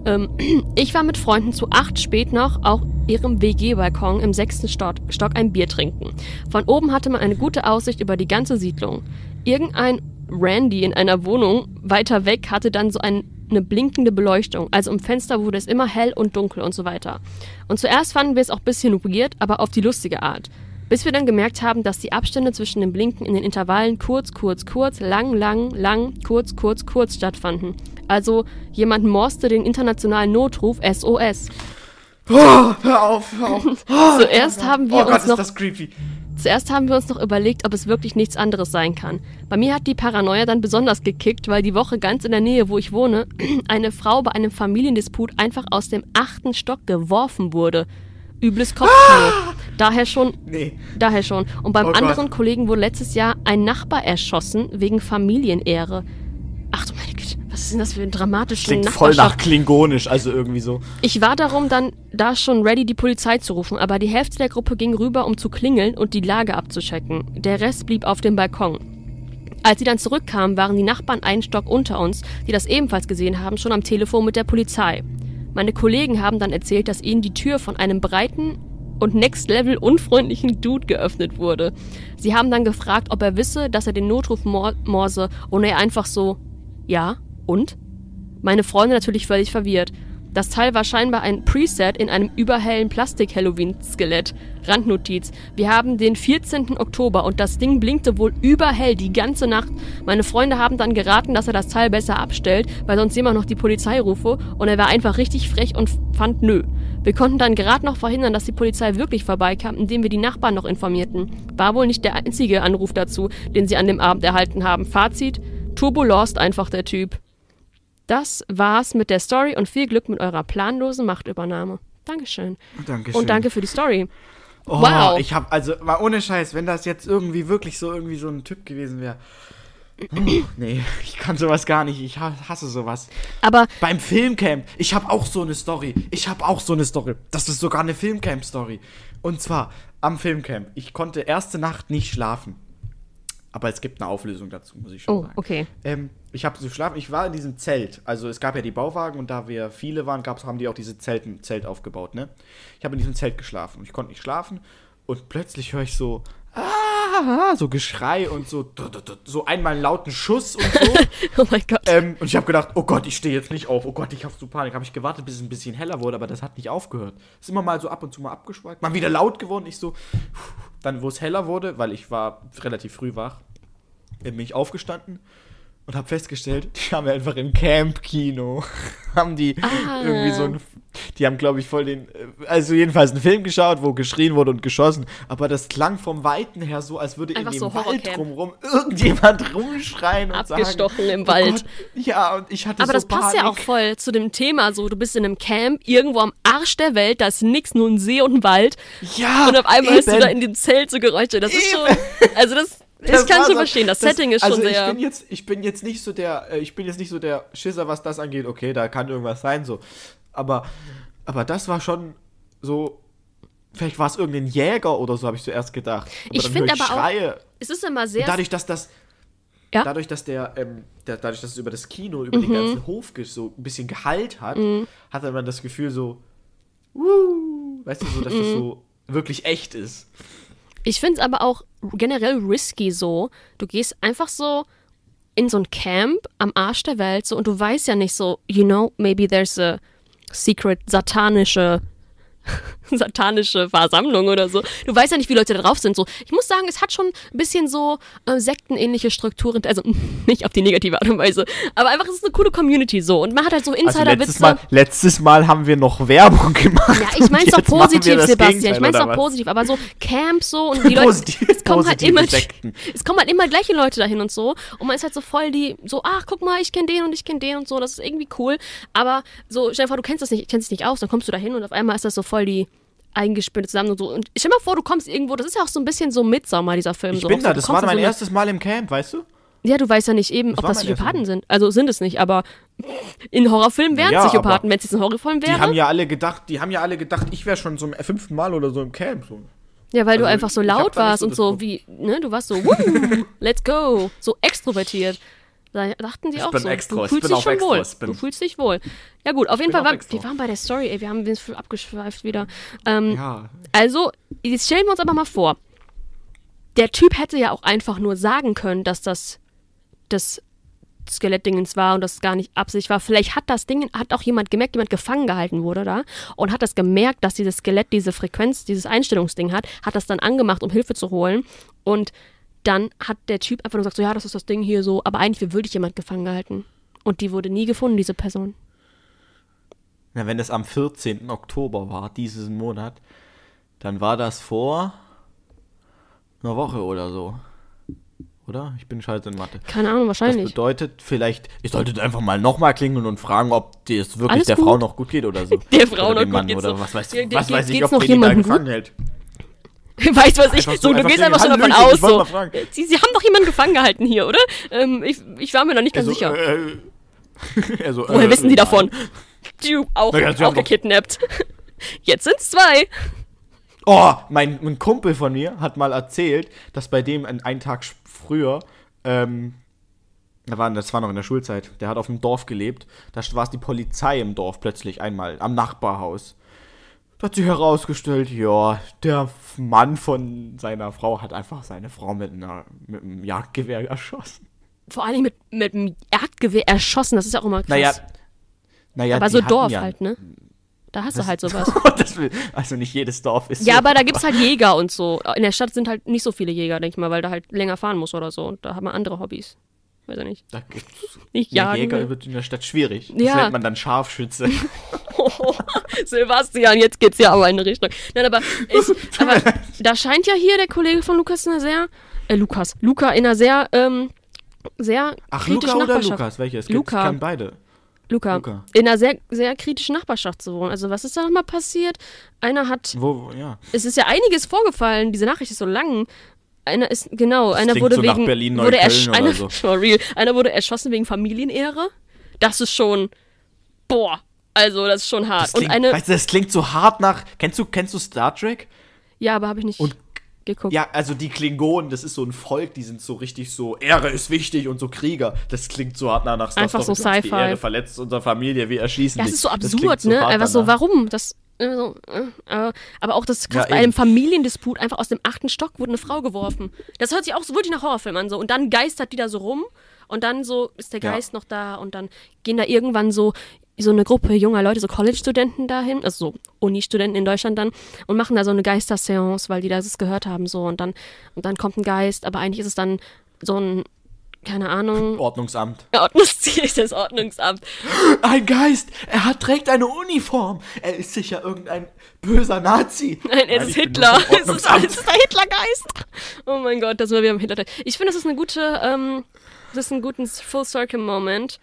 Ähm, ich war mit Freunden zu acht spät noch auf ihrem WG-Balkon im sechsten Stock, Stock ein Bier trinken. Von oben hatte man eine gute Aussicht über die ganze Siedlung. Irgendein Randy in einer Wohnung weiter weg hatte dann so ein, eine blinkende Beleuchtung. Also im Fenster wurde es immer hell und dunkel und so weiter. Und zuerst fanden wir es auch ein bisschen weird, aber auf die lustige Art. Bis wir dann gemerkt haben, dass die Abstände zwischen den Blinken in den Intervallen kurz, kurz, kurz, lang, lang, lang, kurz, kurz, kurz stattfanden. Also jemand morste den internationalen Notruf SOS. Oh, hör auf, hör auf. Oh, Zuerst haben wir oh Gott, uns ist noch das creepy. Zuerst haben wir uns noch überlegt, ob es wirklich nichts anderes sein kann. Bei mir hat die Paranoia dann besonders gekickt, weil die Woche ganz in der Nähe, wo ich wohne, eine Frau bei einem Familiendisput einfach aus dem achten Stock geworfen wurde. Übles Kopfkino. Daher schon, Nee. daher schon. Und beim Oh anderen Kollegen wurde letztes Jahr ein Nachbar erschossen wegen Familienehre. Ach du meine Güte, was ist denn das für ein dramatischer Klingt voll nach klingonisch, also irgendwie so. Ich war darum dann da schon ready, die Polizei zu rufen, aber die Hälfte der Gruppe ging rüber, um zu klingeln und die Lage abzuchecken. Der Rest blieb auf dem Balkon. Als sie dann zurückkamen, waren die Nachbarn einen Stock unter uns, die das ebenfalls gesehen haben, schon am Telefon mit der Polizei. Meine Kollegen haben dann erzählt, dass ihnen die Tür von einem breiten und next level unfreundlichen Dude geöffnet wurde. Sie haben dann gefragt, ob er wisse, dass er den Notruf mor morse und er einfach so, ja, und? Meine Freunde natürlich völlig verwirrt. Das Teil war scheinbar ein Preset in einem überhellen Plastik-Halloween-Skelett. Randnotiz. Wir haben den 14. Oktober und das Ding blinkte wohl überhell die ganze Nacht. Meine Freunde haben dann geraten, dass er das Teil besser abstellt, weil sonst jemand noch die Polizei rufe und er war einfach richtig frech und fand nö. Wir konnten dann gerade noch verhindern, dass die Polizei wirklich vorbeikam, indem wir die Nachbarn noch informierten. War wohl nicht der einzige Anruf dazu, den sie an dem Abend erhalten haben. Fazit: Turbo Lost einfach der Typ. Das war's mit der Story und viel Glück mit eurer planlosen Machtübernahme. Dankeschön. Dankeschön. Und danke für die Story. Oh, Wow. Ich hab, also, mal ohne Scheiß, wenn das jetzt irgendwie wirklich so irgendwie so ein Typ gewesen wäre. Oh, nee, ich kann sowas gar nicht. Ich ha- hasse sowas. Aber Beim Filmcamp, ich habe auch so eine Story. Ich habe auch so eine Story. Das ist sogar eine Filmcamp-Story. Und zwar am Filmcamp. Ich konnte erste Nacht nicht schlafen. Aber es gibt eine Auflösung dazu, muss ich schon Oh, sagen. okay. Ähm, ich habe so schlafen. Ich war in diesem Zelt. Also es gab ja die Bauwagen und da wir viele waren, gab's, haben die auch diese Zelten, Zelt aufgebaut. Ne? Ich habe in diesem Zelt geschlafen. Ich konnte nicht schlafen und plötzlich höre ich so ah, so Geschrei und so so einmal einen lauten Schuss und so. Oh mein Gott. Ähm, und ich habe gedacht, oh Gott, ich stehe jetzt nicht auf. Oh Gott, ich habe so Panik. Habe ich gewartet, bis es ein bisschen heller wurde, aber das hat nicht aufgehört. Ist immer mal so ab und zu mal abgeschweift. Mal wieder laut geworden. Ich so, dann, wo es heller wurde, weil ich war relativ früh wach, bin ich aufgestanden und habe festgestellt, die haben einfach im Camp-Kino, haben die Ah. irgendwie so ein, die haben, glaube ich, voll den, äh, also jedenfalls einen Film geschaut, wo geschrien wurde und geschossen, aber das klang vom Weiten her so, als würde Einfach in so dem Wald Horrorcamp. drumrum irgendjemand rumschreien und Abgestochen sagen, im oh Wald. Gott, ja, und ich hatte Aber so das passt ja auch Panik. voll zu dem Thema. So, du bist in einem Camp, irgendwo am Arsch der Welt, da ist nix, nur ein See und ein Wald. Ja, Und auf einmal hörst du eben. da in dem Zelt so Geräusche. Das ist schon. Eben. Also, das. Das ich kann schon verstehen. Das, Setting ist also schon ich sehr. bin jetzt ich bin jetzt nicht so der äh, ich bin jetzt nicht so der Schisser was das angeht okay da kann irgendwas sein so aber aber das war schon so vielleicht war es irgendein Jäger oder so habe ich zuerst gedacht aber Ich dann find höre ich aber auch- Schreie es ist immer sehr. dadurch dass das Ja? dadurch dass der, ähm, der dadurch dass es über das Kino über Mhm. den ganzen Hof so ein bisschen Gehalt hat hatte man das Gefühl so uh, weißt du so dass Mhm. das so wirklich echt ist Ich finde es aber auch generell risky so. Du gehst einfach so in so ein Camp am Arsch der Welt so und du weißt ja nicht so, you know, maybe there's a secret satanische satanische Versammlung oder so. Du weißt ja nicht, wie Leute da drauf sind. So, ich muss sagen, es hat schon ein bisschen so äh, sektenähnliche Strukturen, also nicht auf die negative Art und Weise, aber einfach es ist eine coole Community so und man hat halt so also letztes Insider-Witze. Mal letztes Mal haben wir noch Werbung gemacht Ja, ich doch Jetzt machen wir positiv, Sebastian. Ich Gegenteil, mein's oder doch was? positiv, aber so Camps so und die Leute, Positiv- es kommen halt immer, Sekten. es kommen halt immer gleiche Leute dahin und so und man ist halt so voll die, so, ach, guck mal, ich kenne den und ich kenne den und so, das ist irgendwie cool, aber so, stell dir vor, du kennst das nicht, kennst dich nicht aus, dann kommst du da hin und auf einmal ist das so voll die eingespinnt zusammen und so und stell dir mal vor, du kommst irgendwo, das ist ja auch so ein bisschen so Midsommer, dieser Film. Ich so, bin da, du das war in mein so erstes Mal im Camp, weißt du? Ja, du weißt ja nicht eben, Das ob das Psychopathen sind. Also sind es nicht, aber in Horrorfilmen wären Ja, Psychopathen, wenn es jetzt ein Horrorfilm Die wäre. haben ja alle gedacht, die haben ja alle gedacht, ich wäre schon zum fünften Mal oder so im Camp. So. Ja, weil du Also, einfach so ich laut warst so und so wie, ne, du warst so, let's go, so extrovertiert. Da dachten die Ich auch bin so, extra, du fühlst dich schon extra, wohl. Du fühlst dich wohl. Ja gut, auf jeden Fall, war, extra. wir waren bei der Story, ey, wir haben uns abgeschweift wieder. Ähm, Ja. Also, jetzt stellen wir uns aber mal vor, der Typ hätte ja auch einfach nur sagen können, dass das das Skelettdingens war und das gar nicht Absicht war. Vielleicht hat das Ding, hat auch jemand gemerkt, jemand gefangen gehalten wurde da und hat das gemerkt, dass dieses Skelett diese Frequenz, dieses Einstellungsding hat, hat das dann angemacht, um Hilfe zu holen und dann hat der Typ einfach nur gesagt, so ja, das ist das Ding hier so, aber eigentlich wird wirklich jemand gefangen gehalten. Und die wurde nie gefunden, diese Person. Na, wenn es am 14. Oktober war, diesen Monat, dann war das vor einer Woche oder so. Oder? Ich bin scheiße in Mathe. Keine Ahnung, Das wahrscheinlich. bedeutet, vielleicht, ihr solltet einfach mal nochmal klingeln und fragen, ob es wirklich Alles der gut. Frau noch gut geht oder so. Der Frau oder noch gut Mann geht's oder so. was weiß, Ge- was ge- weiß ich, ob noch die da gut? gefangen hält. Weißt was ich, so, so, du gehst einfach schon davon aus, so. fragen. Sie, Sie haben doch jemanden gefangen gehalten hier, oder? Ähm, ich, ich war mir noch nicht ganz Also, sicher. äh, also, Woher äh, wissen Sie äh, davon? Du, auch, ja, Sie auch gekidnappt. Jetzt sind's zwei. Oh, mein, ein Kumpel von mir hat mal erzählt, dass bei dem ein, einen Tag früher, ähm, da war, das war noch in der Schulzeit, der hat auf dem Dorf gelebt, da war es die Polizei im Dorf plötzlich einmal, am Nachbarhaus. Hat sich herausgestellt, ja, der Mann von seiner Frau hat einfach seine Frau mit, einer, mit einem Jagdgewehr erschossen. Vor allem mit, mit einem Jagdgewehr erschossen, das ist ja auch immer krass. Naja, naja, aber so Dorf ja, halt, ne? Da hast du halt sowas. das will, also nicht jedes Dorf ist Ja, so. aber da gibt's halt Jäger und so. In der Stadt sind halt nicht so viele Jäger, denke ich mal, weil da halt länger fahren muss oder so. Und da hat man andere Hobbys. Weiß ich nicht. Da gibt's Nicht. Jäger wird in der Stadt schwierig. Das Ja. nennt man dann Scharfschütze. Sebastian, jetzt geht's ja aber in eine Richtung. Nein, aber, ich, aber da scheint ja hier der Kollege von Lukas in einer sehr, äh, Lukas, Luca in einer sehr, ähm, sehr Ach, kritischen Luca oder Nachbarschaft. Lukas? Welches? Luca. Kann beide. Luca. Luca. In einer sehr, sehr kritischen Nachbarschaft zu wohnen. Also was ist da nochmal passiert? Einer hat, Wo, wo ja. es ist ja einiges vorgefallen, diese Nachricht ist so lang. Einer ist, genau, einer klingt wurde so wegen, Berlin, wurde ersch- einer, so. real, einer wurde erschossen wegen Familienehre. Das ist schon, boah, also das ist schon hart. Das Und klingt, eine, weißt du, das klingt so hart nach. Kennst du, kennst du Star Trek? ja, aber habe ich nicht Und- geguckt. Ja, also die Klingonen, das ist so ein Volk, die sind so richtig so, Ehre ist wichtig und so Krieger. Das klingt so hart nach, Star Einfach so Trek. Du hast Die Sci-Fi. Ehre verletzt unsere Familie, wir erschießen Ja, dich. ist so Das absurd, ne? Einfach so, warum? Das, äh, so, äh, aber auch das krass, Ja, bei einem Familiendisput einfach aus dem achten Stock wurde eine Frau geworfen. Das hört sich auch so wirklich nach Horrorfilm an. So. Und dann geistert die da so rum und dann so ist der Ja. Geist noch da und dann gehen da irgendwann so so eine Gruppe junger Leute, so College-Studenten dahin, also so Uni-Studenten in Deutschland dann und machen da so eine Geisterseance, weil die das gehört haben so und dann und dann kommt ein Geist, aber eigentlich ist es dann so ein keine Ahnung, Ordnungsamt. Ordnungsziel ist das Ordnungsamt. Ein Geist! Er hat, trägt eine Uniform! Er ist sicher irgendein böser Nazi! Nein, es ist Hitler. Es ist, es ist der Hitlergeist. Oh mein Gott, das war wieder im Hitler. Ich finde, das ist eine gute, ähm, das ist ein guten Full Circle Moment,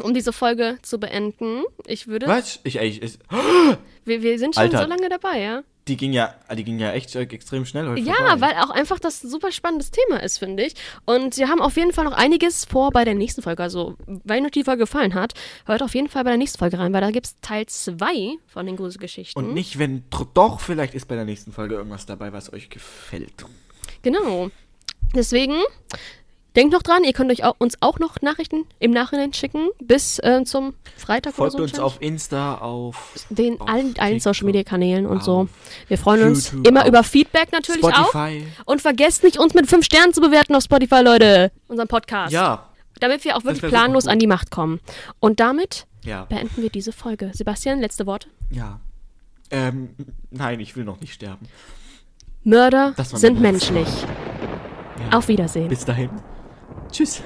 um diese Folge zu beenden. Ich würde, Was? Ich, ich, ich, wir, wir sind schon Alter. so lange dabei, ja. die ging ja, die ging ja echt äh, extrem schnell heute Ja, vorbei. weil auch einfach das ein super spannendes Thema ist, finde ich. Und wir haben auf jeden Fall noch einiges vor bei der nächsten Folge. Also, wenn euch die Folge gefallen hat, hört auf jeden Fall bei der nächsten Folge rein, weil da gibt es Teil 2 von den Gruselgeschichten. Und nicht, wenn doch, vielleicht ist bei der nächsten Folge irgendwas dabei, was euch gefällt. Genau. Deswegen denkt noch dran, ihr könnt euch auch, uns auch noch Nachrichten im Nachhinein schicken bis äh, zum Freitag Folgt so. uns auf Insta, auf den auf allen, allen Social Media Kanälen und so. Wir freuen uns YouTube, immer über Feedback natürlich auch. Spotify. Und vergesst nicht, uns mit fünf Sternen zu bewerten auf Spotify, Leute. Unseren Podcast. Ja, Damit wir auch wirklich planlos an die Macht kommen. Und damit ja, beenden wir diese Folge. Sebastian, letzte Worte. ja. Ähm, nein, ich will noch nicht sterben. Mörder sind menschlich. Ja. Auf Wiedersehen. Bis dahin. Tschüss.